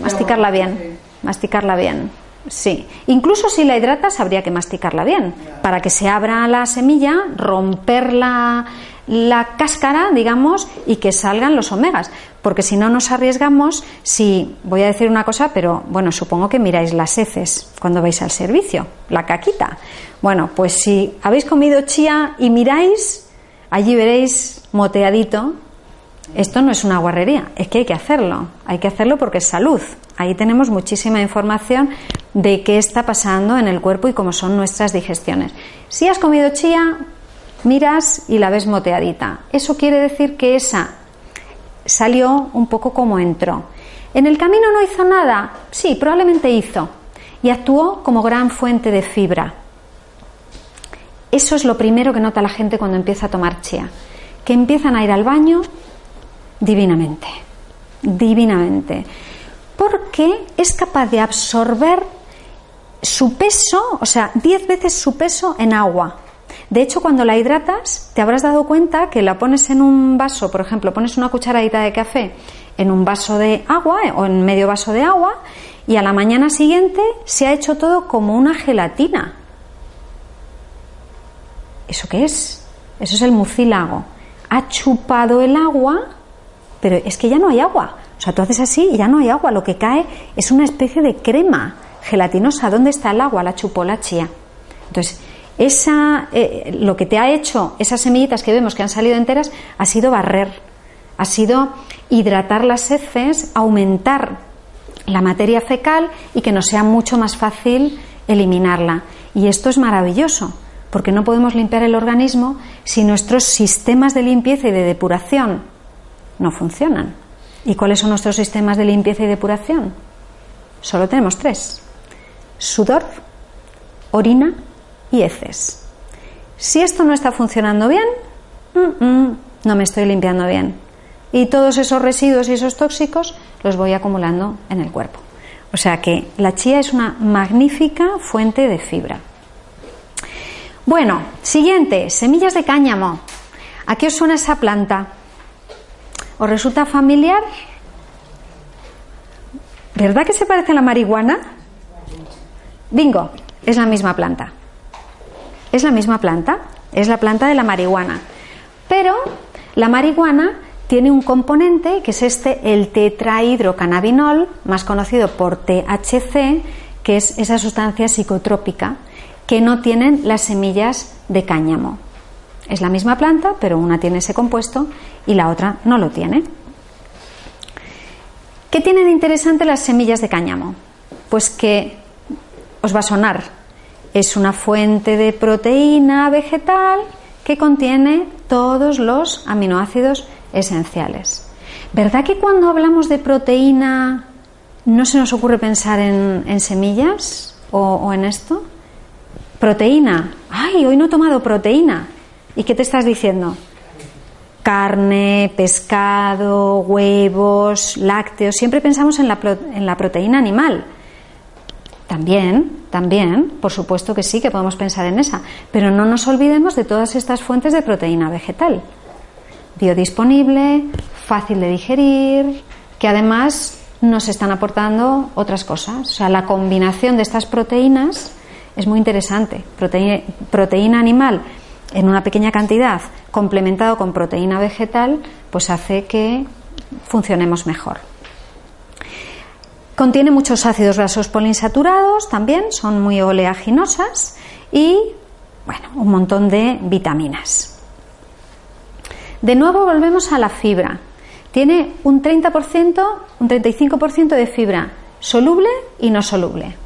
masticarla bien, masticarla bien. Sí, incluso si la hidratas habría que masticarla bien, para que se abra la semilla, romper la, la cáscara, digamos, y que salgan los omegas, porque si no nos arriesgamos, si, voy a decir una cosa, pero bueno, supongo que miráis las heces cuando vais al servicio, la caquita. Bueno, pues si habéis comido chía y miráis, allí veréis moteadito esto no es una guarrería, es que hay que hacerlo. Hay que hacerlo porque es salud. Ahí tenemos muchísima información de qué está pasando en el cuerpo y cómo son nuestras digestiones. Si has comido chía, miras y la ves moteadita. Eso quiere decir que esa salió un poco como entró. ¿En el camino no hizo nada? Sí, probablemente hizo. Y actuó como gran fuente de fibra. Eso es lo primero que nota la gente cuando empieza a tomar chía. Que empiezan a ir al baño divinamente, divinamente, porque es capaz de absorber su peso, o sea, 10 veces su peso en agua. De hecho, cuando la hidratas, te habrás dado cuenta que la pones en un vaso, por ejemplo, pones una cucharadita de café en un vaso de agua eh, o en medio vaso de agua y a la mañana siguiente se ha hecho todo como una gelatina. ¿Eso qué es? Eso es el mucílago. Ha chupado el agua pero es que ya no hay agua. O sea, tú haces así y ya no hay agua. Lo que cae es una especie de crema gelatinosa. ¿Dónde está el agua? La chupó la chía. Entonces, esa, eh, lo que te ha hecho esas semillitas que vemos que han salido enteras ha sido barrer, ha sido hidratar las heces, aumentar la materia fecal y que nos sea mucho más fácil eliminarla. Y esto es maravilloso, porque no podemos limpiar el organismo si nuestros sistemas de limpieza y de depuración no funcionan. ¿Y cuáles son nuestros sistemas de limpieza y depuración? Solo tenemos tres. Sudor, orina y heces. Si esto no está funcionando bien, no me estoy limpiando bien. Y todos esos residuos y esos tóxicos los voy acumulando en el cuerpo. O sea que la chía es una magnífica fuente de fibra. Bueno, siguiente, semillas de cáñamo. ¿A qué os suena esa planta? ¿Os resulta familiar? ¿Verdad que se parece a la marihuana? Bingo, es la misma planta. Es la misma planta, es la planta de la marihuana. Pero la marihuana tiene un componente que es este, el tetrahidrocannabinol, más conocido por THC, que es esa sustancia psicotrópica que no tienen las semillas de cáñamo. Es la misma planta, pero una tiene ese compuesto y la otra no lo tiene. ¿Qué tienen de interesante las semillas de cáñamo? Pues que os va a sonar. Es una fuente de proteína vegetal que contiene todos los aminoácidos esenciales. ¿Verdad que cuando hablamos de proteína no se nos ocurre pensar en, semillas o, o en esto? Proteína. Ay, hoy no he tomado proteína. ¿Y qué te estás diciendo? Carne, pescado, huevos, lácteos. Siempre pensamos en la, en la proteína animal. También, también, por supuesto que sí, que podemos pensar en esa. Pero no nos olvidemos de todas estas fuentes de proteína vegetal. Biodisponible, fácil de digerir, que además nos están aportando otras cosas. O sea, la combinación de estas proteínas es muy interesante. Proteína, proteína animal en una pequeña cantidad complementado con proteína vegetal, pues hace que funcionemos mejor. Contiene muchos ácidos grasos poliinsaturados también, son muy oleaginosas y bueno, un montón de vitaminas. De nuevo volvemos a la fibra. Tiene un 30%, un 35% de fibra soluble y no soluble.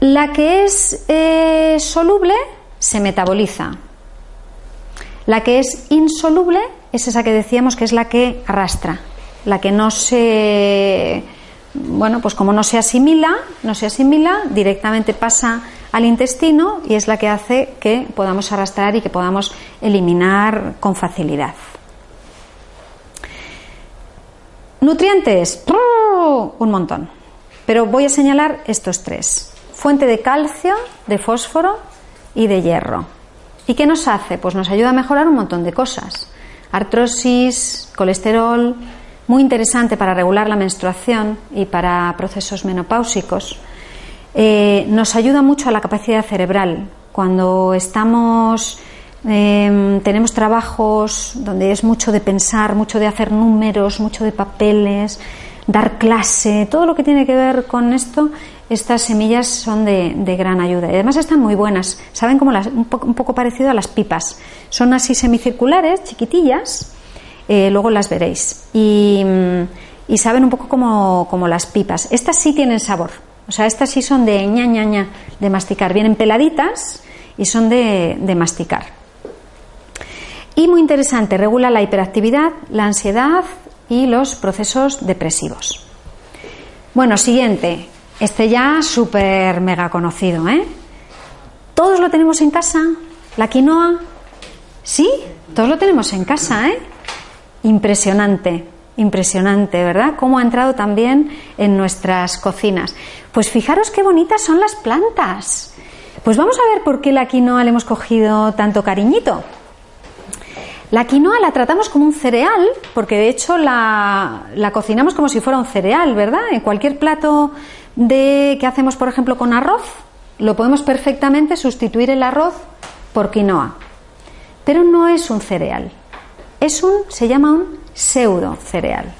La que es eh, soluble se metaboliza. La que es insoluble es esa que decíamos que es la que arrastra, la que no se bueno, pues como no se asimila, no se asimila, directamente pasa al intestino y es la que hace que podamos arrastrar y que podamos eliminar con facilidad. Nutrientes, un montón. Pero voy a señalar estos tres. Fuente de calcio, de fósforo y de hierro. ¿Y qué nos hace? Pues nos ayuda a mejorar un montón de cosas. Artrosis, colesterol, muy interesante para regular la menstruación y para procesos menopáusicos. Eh, nos ayuda mucho a la capacidad cerebral. Cuando estamos, em, tenemos trabajos donde es mucho de pensar, mucho de hacer números, mucho de papeles, dar clase, todo lo que tiene que ver con esto, estas semillas son de, gran ayuda. Y además están muy buenas. Saben como las, un, poco, parecido a las pipas. Son así semicirculares, chiquitillas. Eh, luego las veréis. Y, y saben un poco como, como, las pipas. Estas sí tienen sabor. O sea, estas sí son de ña, ña, ña, de masticar. Vienen peladitas y son de, de masticar. Y muy interesante, regula la hiperactividad, la ansiedad y los procesos depresivos. Bueno, siguiente. Este ya súper mega conocido, ¿eh? ¿Todos lo tenemos en casa? ¿La quinoa? ¿Sí? Todos lo tenemos en casa, ¿eh? Impresionante, impresionante, ¿verdad? Cómo ha entrado también en nuestras cocinas. Pues fijaros qué bonitas son las plantas. Pues vamos a ver por qué la quinoa le hemos cogido tanto cariñito. La quinoa la tratamos como un cereal, porque de hecho la, la cocinamos como si fuera un cereal, ¿verdad? En cualquier plato de que hacemos, por ejemplo, con arroz, lo podemos perfectamente sustituir el arroz por quinoa. Pero no es un cereal. Es un, se llama un pseudo cereal.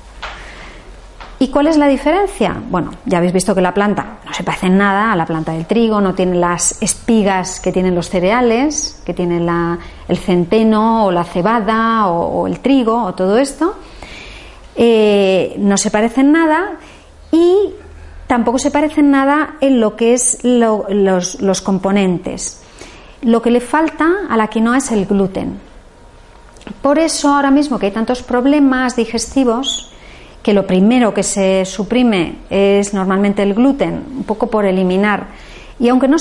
¿Y cuál es la diferencia? Bueno, ya habéis visto que la planta no se parece en nada a la planta del trigo, no tiene las espigas que tienen los cereales, que tiene el centeno o la cebada o, el trigo o todo esto. Eh, no se parece en nada y tampoco se parecen nada en lo que es los, componentes. Lo que le falta a la quinoa es el gluten. Por eso ahora mismo que hay tantos problemas digestivos, que lo primero que se suprime es normalmente el gluten, un poco por eliminar. Y aunque no,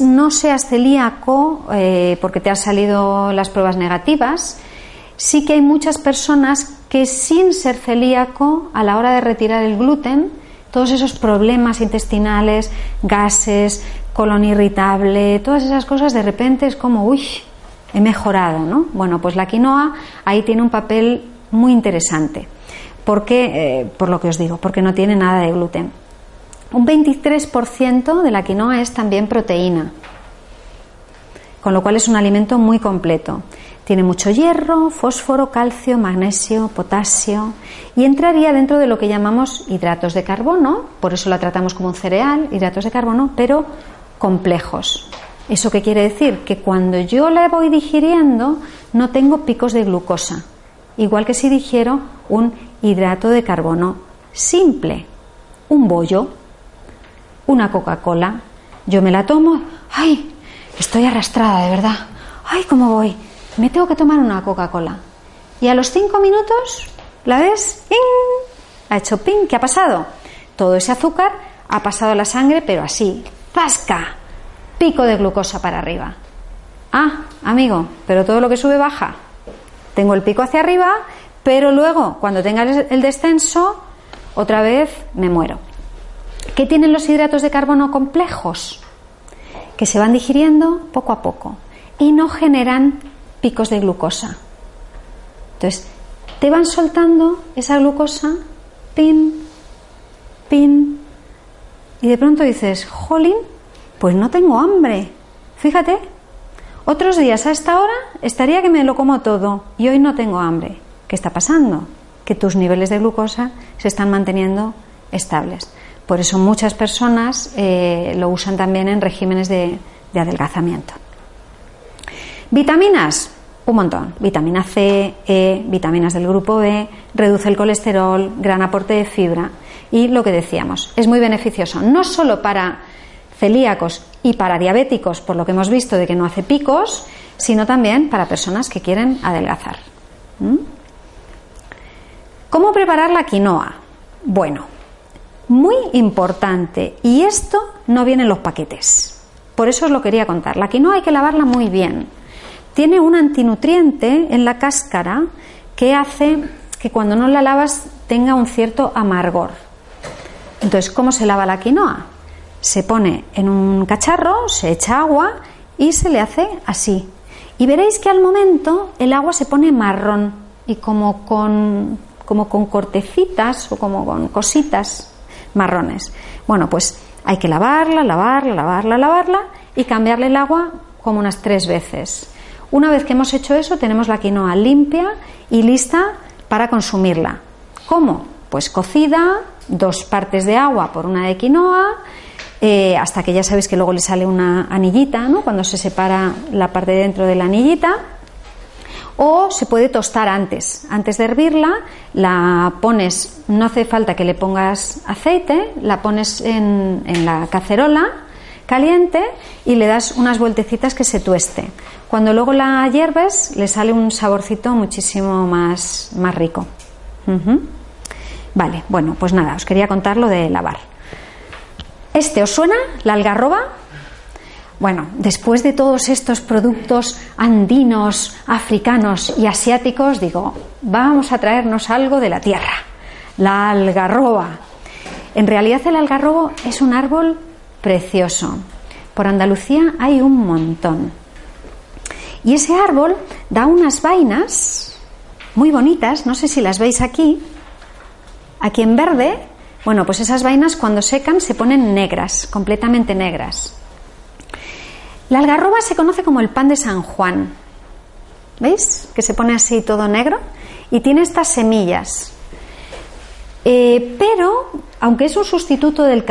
no seas celíaco, eh, porque te han salido las pruebas negativas, sí que hay muchas personas que sin ser celíaco, a la hora de retirar el gluten, todos esos problemas intestinales, gases, colon irritable, todas esas cosas de repente es como, uy, he mejorado, ¿no? Bueno, pues la quinoa ahí tiene un papel muy interesante. porque eh, por lo que os digo, porque no tiene nada de gluten. Un 23% de la quinoa es también proteína, con lo cual es un alimento muy completo. Tiene mucho hierro, fósforo, calcio, magnesio, potasio y entraría dentro de lo que llamamos hidratos de carbono, por eso la tratamos como un cereal, hidratos de carbono, pero complejos. ¿Eso qué quiere decir? Que cuando yo la voy digiriendo no tengo picos de glucosa, igual que si digiero un hidrato de carbono simple, un bollo, una Coca-Cola. Yo me la tomo, ¡ay! Estoy arrastrada, de verdad. ¡Ay, cómo voy! Me tengo que tomar una Coca-Cola. Y a los cinco minutos, ¿la ves? Ha hecho ping, ¿qué ha pasado? Todo ese azúcar ha pasado a la sangre, pero así, ¡pasca! Pico de glucosa para arriba. Ah, amigo, pero todo lo que sube baja. Tengo el pico hacia arriba, pero luego, cuando tenga el descenso, otra vez me muero. ¿Qué tienen los hidratos de carbono complejos? Que se van digiriendo poco a poco y no generan picos de glucosa. Entonces, te van soltando esa glucosa, pin, pin, y de pronto dices, jolín, pues no tengo hambre. Fíjate, otros días a esta hora estaría que me lo como todo y hoy no tengo hambre. ¿Qué está pasando? Que tus niveles de glucosa se están manteniendo estables. Por eso muchas personas eh, lo usan también en regímenes de, de adelgazamiento. Vitaminas, un montón. Vitamina C, E, vitaminas del grupo B, reduce el colesterol, gran aporte de fibra. Y lo que decíamos, es muy beneficioso no solo para celíacos y para diabéticos, por lo que hemos visto de que no hace picos, sino también para personas que quieren adelgazar. ¿Mm? ¿Cómo preparar la quinoa? Bueno, muy importante, y esto no viene en los paquetes. Por eso os lo quería contar. La quinoa hay que lavarla muy bien. Tiene un antinutriente en la cáscara que hace que cuando no la lavas tenga un cierto amargor. Entonces, ¿cómo se lava la quinoa? Se pone en un cacharro, se echa agua y se le hace así. Y veréis que al momento el agua se pone marrón y como con, como con cortecitas o como con cositas marrones. Bueno, pues hay que lavarla, lavarla, lavarla, lavarla y cambiarle el agua como unas tres veces. Una vez que hemos hecho eso, tenemos la quinoa limpia y lista para consumirla. ¿Cómo? Pues cocida, dos partes de agua por una de quinoa, eh, hasta que ya sabéis que luego le sale una anillita, ¿no? Cuando se separa la parte de dentro de la anillita. O se puede tostar antes. Antes de hervirla, la pones, no hace falta que le pongas aceite, la pones en, en la cacerola caliente y le das unas vueltecitas que se tueste. Cuando luego la hierves, le sale un saborcito muchísimo más, más rico. Vale, bueno, pues nada, os quería contar lo de lavar. ¿Este os suena? ¿La algarroba? Bueno, después de todos estos productos andinos, africanos y asiáticos, digo, vamos a traernos algo de la tierra, la algarroba. En realidad el algarrobo es un árbol precioso. Por Andalucía hay un montón. Y ese árbol da unas vainas muy bonitas, no sé si las veis aquí, aquí en verde. Bueno, pues esas vainas cuando secan se ponen negras, completamente negras. La algarroba se conoce como el pan de San Juan. ¿Veis? Que se pone así todo negro y tiene estas semillas. Eh, pero, aunque es un sustituto del,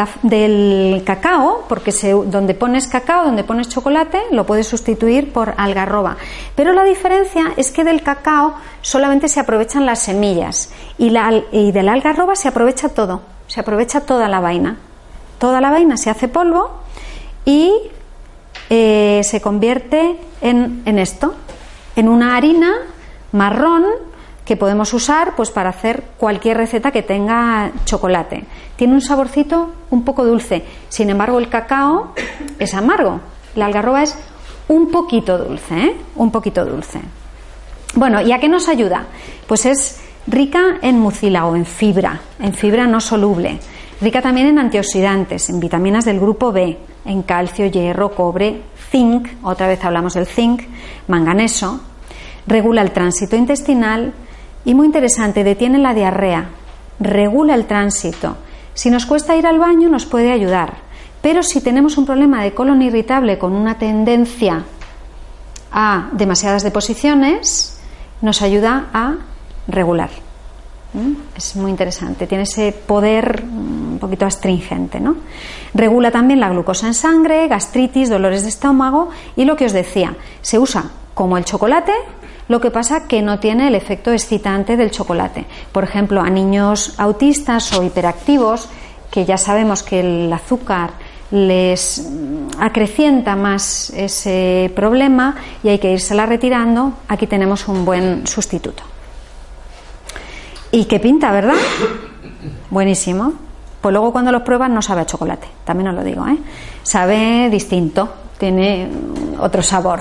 cacao, porque donde pones cacao, donde pones chocolate, lo puedes sustituir por algarroba. Pero la diferencia es que del cacao solamente se aprovechan las semillas y, de la algarroba se aprovecha todo, se aprovecha toda la vaina. Toda la vaina se hace polvo y eh, se convierte en esto, en una harina marrón que podemos usar pues para hacer cualquier receta que tenga chocolate. Tiene un saborcito un poco dulce, sin embargo el cacao es amargo, la algarroba es un poquito dulce, ¿eh? un poquito dulce. Bueno, ¿y a qué nos ayuda? Pues es rica en mucílago, en fibra, en fibra no soluble, rica también en antioxidantes, en vitaminas del grupo B, en calcio, hierro, cobre, zinc, otra vez hablamos del zinc, manganeso, regula el tránsito intestinal, y muy interesante, detiene la diarrea, regula el tránsito. Si nos cuesta ir al baño nos puede ayudar, pero si tenemos un problema de colon irritable con una tendencia a demasiadas deposiciones, nos ayuda a regular. ¿Mm? Es muy interesante, tiene ese poder un poquito astringente. ¿no? Regula también la glucosa en sangre, gastritis, dolores de estómago y lo que os decía, se usa como el chocolate lo que pasa que no tiene el efecto excitante del chocolate. Por ejemplo, a niños autistas o hiperactivos, que ya sabemos que el azúcar les acrecienta más ese problema y hay que la retirando, aquí tenemos un buen sustituto. ¿Y qué pinta, verdad? Buenísimo. Pues luego cuando lo pruebas no sabe a chocolate, también os lo digo, ¿eh? Sabe distinto, tiene otro sabor.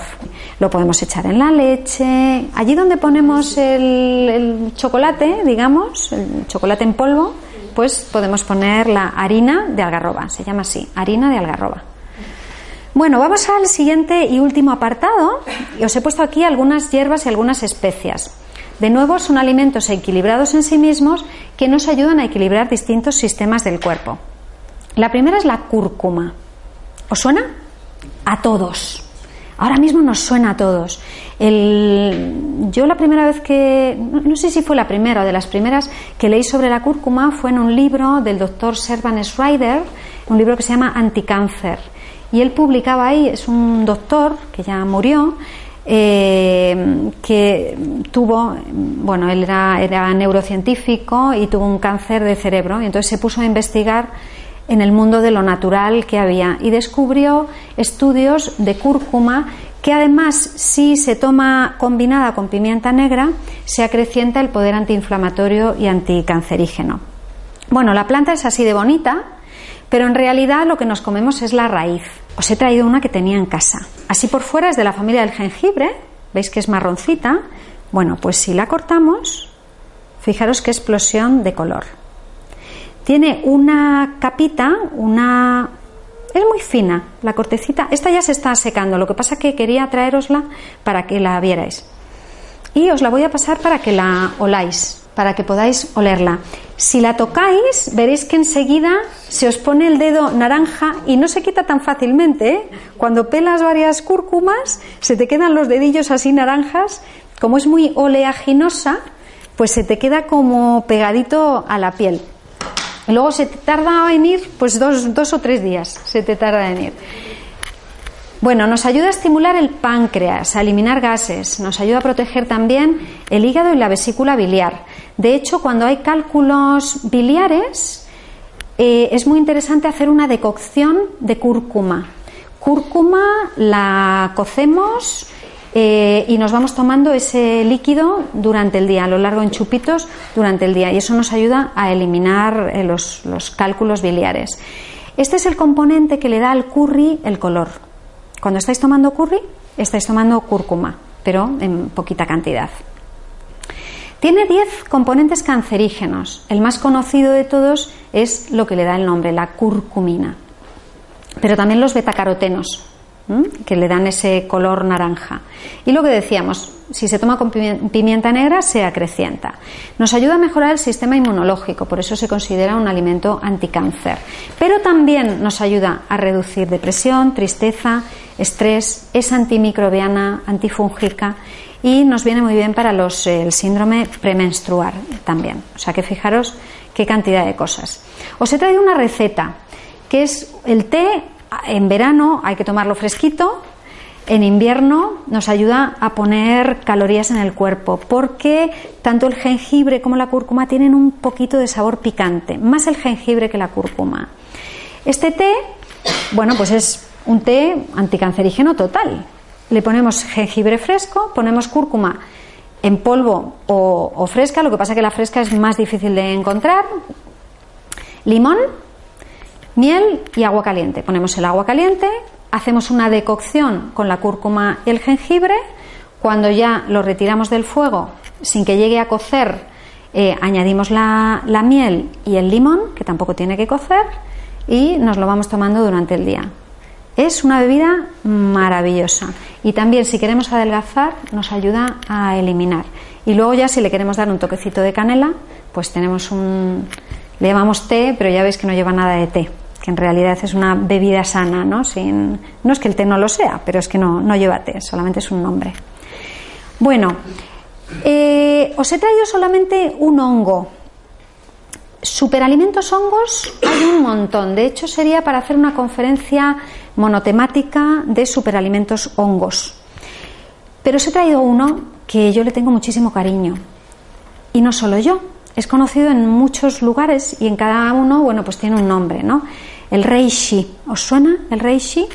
Lo podemos echar en la leche. Allí donde ponemos el, chocolate, digamos, el chocolate en polvo, pues podemos poner la harina de algarroba. Se llama así, harina de algarroba. Bueno, vamos al siguiente y último apartado. Os he puesto aquí algunas hierbas y algunas especias. De nuevo, son alimentos equilibrados en sí mismos que nos ayudan a equilibrar distintos sistemas del cuerpo. La primera es la cúrcuma. ¿Os suena? A todos Ahora mismo nos suena a todos. yo la primera vez que, no, sé si fue la primera o de las primeras que leí sobre la cúrcuma fue en un libro del doctor Servan Schreider, un libro que se llama Anticáncer. Y él publicaba ahí, es un doctor que ya murió, eh, que tuvo, bueno, él era, neurocientífico y tuvo un cáncer de cerebro y entonces se puso a investigar en el mundo de lo natural que había y descubrió estudios de cúrcuma que además si se toma combinada con pimienta negra se acrecienta el poder antiinflamatorio y anticancerígeno. Bueno, la planta es así de bonita, pero en realidad lo que nos comemos es la raíz. Os he traído una que tenía en casa. Así por fuera es de la familia del jengibre, veis que es marroncita. Bueno, pues si la cortamos, fijaros qué explosión de color. Tiene una capita, una... Es muy fina la cortecita. Esta ya se está secando, lo que pasa que quería traerosla para que la vierais. Y os la voy a pasar para que la oláis, para que podáis olerla. Si la tocáis, veréis que enseguida se os pone el dedo naranja y no se quita tan fácilmente. ¿eh? Cuando pelas varias cúrcumas, se te quedan los dedillos así naranjas. Como es muy oleaginosa, pues se te queda como pegadito a la piel. Luego se te tarda en ir, pues dos, dos o tres días se te tarda en ir. Bueno, nos ayuda a estimular el páncreas, a eliminar gases, nos ayuda a proteger también el hígado y la vesícula biliar. De hecho, cuando hay cálculos biliares, eh, es muy interesante hacer una decocción de cúrcuma. Cúrcuma la cocemos eh, y nos vamos tomando ese líquido durante el día, a lo largo en chupitos durante el día, y eso nos ayuda a eliminar eh, los, los cálculos biliares. Este es el componente que le da al curry el color. Cuando estáis tomando curry, estáis tomando cúrcuma, pero en poquita cantidad. Tiene 10 componentes cancerígenos. El más conocido de todos es lo que le da el nombre, la curcumina. Pero también los betacarotenos, que le dan ese color naranja. Y lo que decíamos, si se toma con pimienta negra se acrecienta. Nos ayuda a mejorar el sistema inmunológico, por eso se considera un alimento anticáncer. Pero también nos ayuda a reducir depresión, tristeza, estrés, es antimicrobiana, antifúngica y nos viene muy bien para los, el síndrome premenstrual también. O sea que fijaros qué cantidad de cosas. Os he traído una receta que es el té en verano hay que tomarlo fresquito, en invierno nos ayuda a poner calorías en el cuerpo porque tanto el jengibre como la cúrcuma tienen un poquito de sabor picante, más el jengibre que la cúrcuma. Este té, bueno, pues es un té anticancerígeno total. Le ponemos jengibre fresco, ponemos cúrcuma en polvo o, fresca, lo que pasa que la fresca es más difícil de encontrar, limón, miel y agua caliente. Ponemos el agua caliente, hacemos una decocción con la cúrcuma y el jengibre. Cuando ya lo retiramos del fuego, sin que llegue a cocer, eh, añadimos la, la miel y el limón, que tampoco tiene que cocer, y nos lo vamos tomando durante el día. Es una bebida maravillosa y también si queremos adelgazar nos ayuda a eliminar. Y luego ya si le queremos dar un toquecito de canela, pues tenemos un, le llamamos té, pero ya veis que no lleva nada de té en realidad es una bebida sana, ¿no? Sin, no es que el té no lo sea, pero es que no, no lleva té, solamente es un nombre. Bueno, eh, os he traído solamente un hongo. Superalimentos hongos hay un montón. De hecho, sería para hacer una conferencia monotemática de superalimentos hongos. Pero os he traído uno que yo le tengo muchísimo cariño. Y no solo yo, es conocido en muchos lugares y en cada uno, bueno, pues tiene un nombre, ¿no? El reishi, ¿os suena el reishi?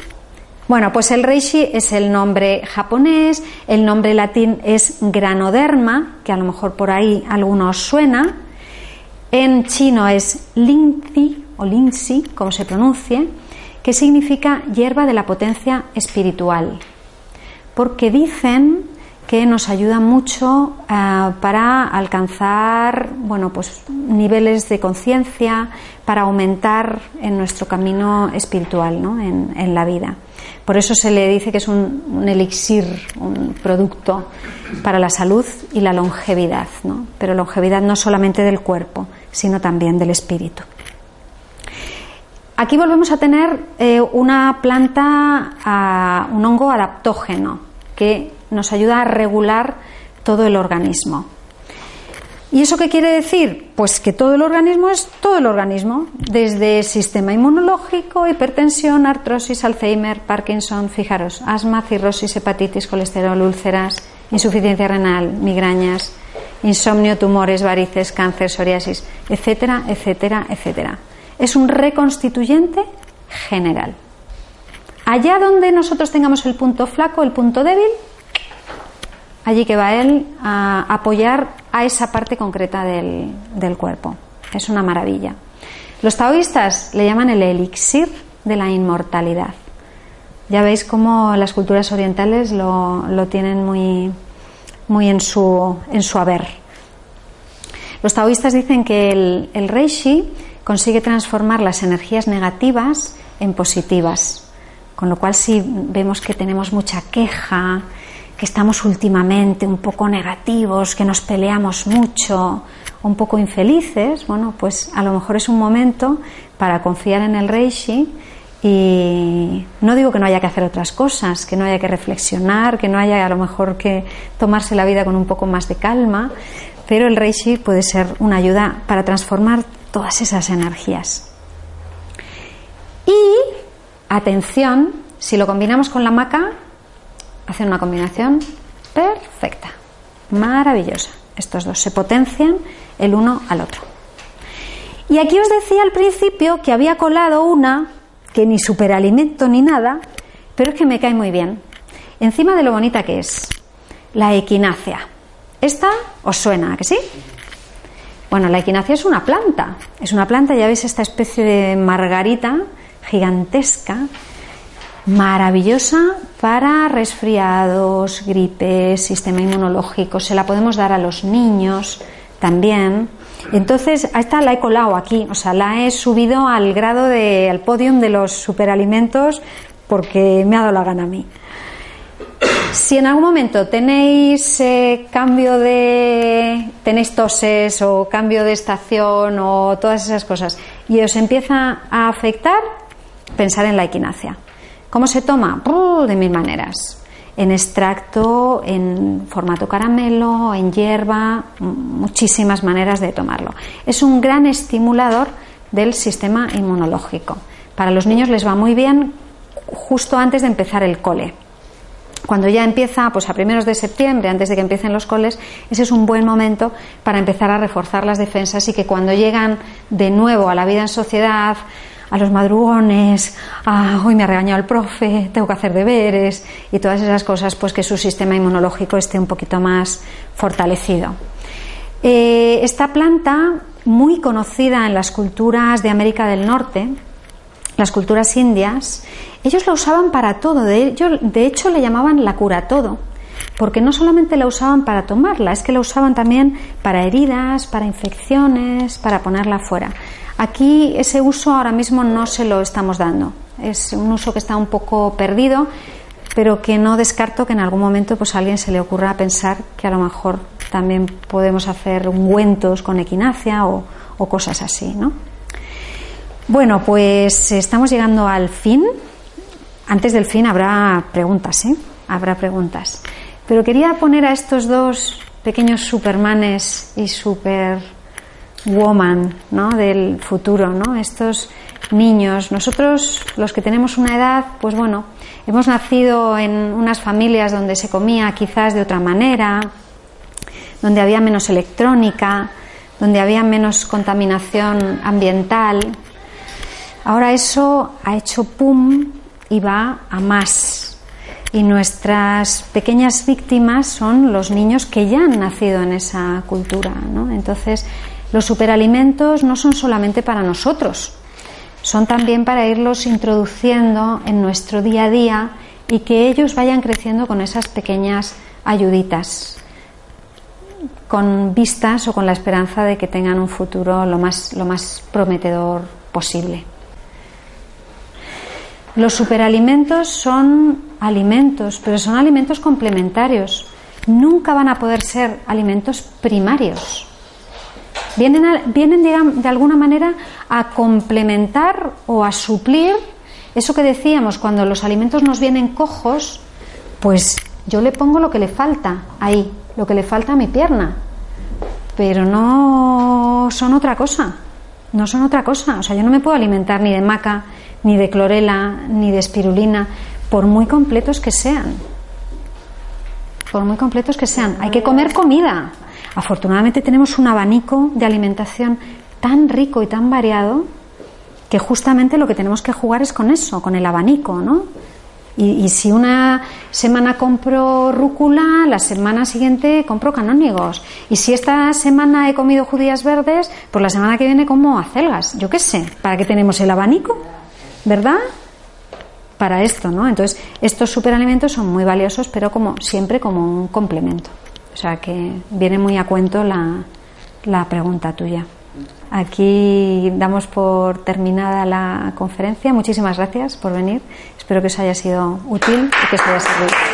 Bueno, pues el reishi es el nombre japonés, el nombre latín es granoderma, que a lo mejor por ahí algunos suena. En chino es linzi o linzi, como se pronuncie, que significa hierba de la potencia espiritual. Porque dicen que nos ayuda mucho eh, para alcanzar bueno, pues, niveles de conciencia, para aumentar en nuestro camino espiritual ¿no? en, la vida. Por eso se le dice que es un, elixir, un producto para la salud y la longevidad, ¿no? pero longevidad no solamente del cuerpo, sino también del espíritu. Aquí volvemos a tener eh, una planta, un hongo adaptógeno, que nos ayuda a regular todo el organismo. ¿Y eso qué quiere decir? Pues que todo el organismo es todo el organismo, desde sistema inmunológico, hipertensión, artrosis, Alzheimer, Parkinson, fijaros, asma, cirrosis, hepatitis, colesterol, úlceras, insuficiencia renal, migrañas, insomnio, tumores, varices, cáncer, psoriasis, etcétera, etcétera, etcétera. Es un reconstituyente general. Allá donde nosotros tengamos el punto flaco, el punto débil, allí que va él a apoyar a esa parte concreta del, cuerpo. Es una maravilla. Los taoístas le llaman el elixir de la inmortalidad. Ya veis cómo las culturas orientales lo, tienen muy, muy en, su, en su haber. Los taoístas dicen que el, el reishi consigue transformar las energías negativas en positivas. Con lo cual, si vemos que tenemos mucha queja, estamos últimamente un poco negativos, que nos peleamos mucho, un poco infelices, bueno, pues a lo mejor es un momento para confiar en el Reishi y no digo que no haya que hacer otras cosas, que no haya que reflexionar, que no haya a lo mejor que tomarse la vida con un poco más de calma, pero el Reishi puede ser una ayuda para transformar todas esas energías. Y, atención, si lo combinamos con la maca, hacen una combinación perfecta, maravillosa. Estos dos se potencian el uno al otro. Y aquí os decía al principio que había colado una que ni superalimento ni nada, pero es que me cae muy bien. Encima de lo bonita que es, la equinacia. ¿Esta os suena, que sí? Bueno, la equinacia es una planta. Es una planta, ya veis esta especie de margarita gigantesca maravillosa para resfriados, gripes, sistema inmunológico. Se la podemos dar a los niños también. Entonces, esta la he colado aquí, o sea, la he subido al grado de, al podium de los superalimentos porque me ha dado la gana a mí. Si en algún momento tenéis eh, cambio de. tenéis toses o cambio de estación o todas esas cosas y os empieza a afectar, pensar en la equinacia. ¿Cómo se toma? De mil maneras. En extracto, en formato caramelo, en hierba, muchísimas maneras de tomarlo. Es un gran estimulador del sistema inmunológico. Para los niños les va muy bien justo antes de empezar el cole. Cuando ya empieza, pues a primeros de septiembre, antes de que empiecen los coles, ese es un buen momento para empezar a reforzar las defensas y que cuando llegan de nuevo a la vida en sociedad, a los madrugones, a hoy me ha regañado el profe, tengo que hacer deberes y todas esas cosas, pues que su sistema inmunológico esté un poquito más fortalecido. Eh, esta planta, muy conocida en las culturas de América del Norte, las culturas indias, ellos la usaban para todo, de, de hecho le llamaban la cura todo, porque no solamente la usaban para tomarla, es que la usaban también para heridas, para infecciones, para ponerla fuera. Aquí ese uso ahora mismo no se lo estamos dando. Es un uso que está un poco perdido, pero que no descarto que en algún momento pues a alguien se le ocurra pensar que a lo mejor también podemos hacer ungüentos con equinacia o, cosas así, ¿no? Bueno, pues estamos llegando al fin. Antes del fin habrá preguntas, ¿eh? Habrá preguntas. Pero quería poner a estos dos pequeños supermanes y super woman ¿no? del futuro, ¿no? estos niños. Nosotros, los que tenemos una edad, pues bueno, hemos nacido en unas familias donde se comía quizás de otra manera, donde había menos electrónica, donde había menos contaminación ambiental. Ahora eso ha hecho pum y va a más. Y nuestras pequeñas víctimas son los niños que ya han nacido en esa cultura. ¿no? Entonces, los superalimentos no son solamente para nosotros, son también para irlos introduciendo en nuestro día a día y que ellos vayan creciendo con esas pequeñas ayuditas, con vistas o con la esperanza de que tengan un futuro lo más, lo más prometedor posible. Los superalimentos son alimentos, pero son alimentos complementarios. Nunca van a poder ser alimentos primarios Vienen, vienen de alguna manera a complementar o a suplir eso que decíamos, cuando los alimentos nos vienen cojos, pues yo le pongo lo que le falta ahí, lo que le falta a mi pierna. Pero no son otra cosa, no son otra cosa. O sea, yo no me puedo alimentar ni de maca, ni de clorela, ni de espirulina, por muy completos que sean. Por muy completos que sean. Hay que comer comida. Afortunadamente tenemos un abanico de alimentación tan rico y tan variado que justamente lo que tenemos que jugar es con eso, con el abanico, ¿no? Y, si una semana compro rúcula, la semana siguiente compro canónigos. Y si esta semana he comido judías verdes, pues la semana que viene como acelgas. Yo qué sé, ¿para qué tenemos el abanico? ¿Verdad? Para esto, ¿no? Entonces, estos superalimentos son muy valiosos, pero como siempre como un complemento. O sea que viene muy a cuento la, la pregunta tuya. Aquí damos por terminada la conferencia. Muchísimas gracias por venir. Espero que os haya sido útil y que os haya servido.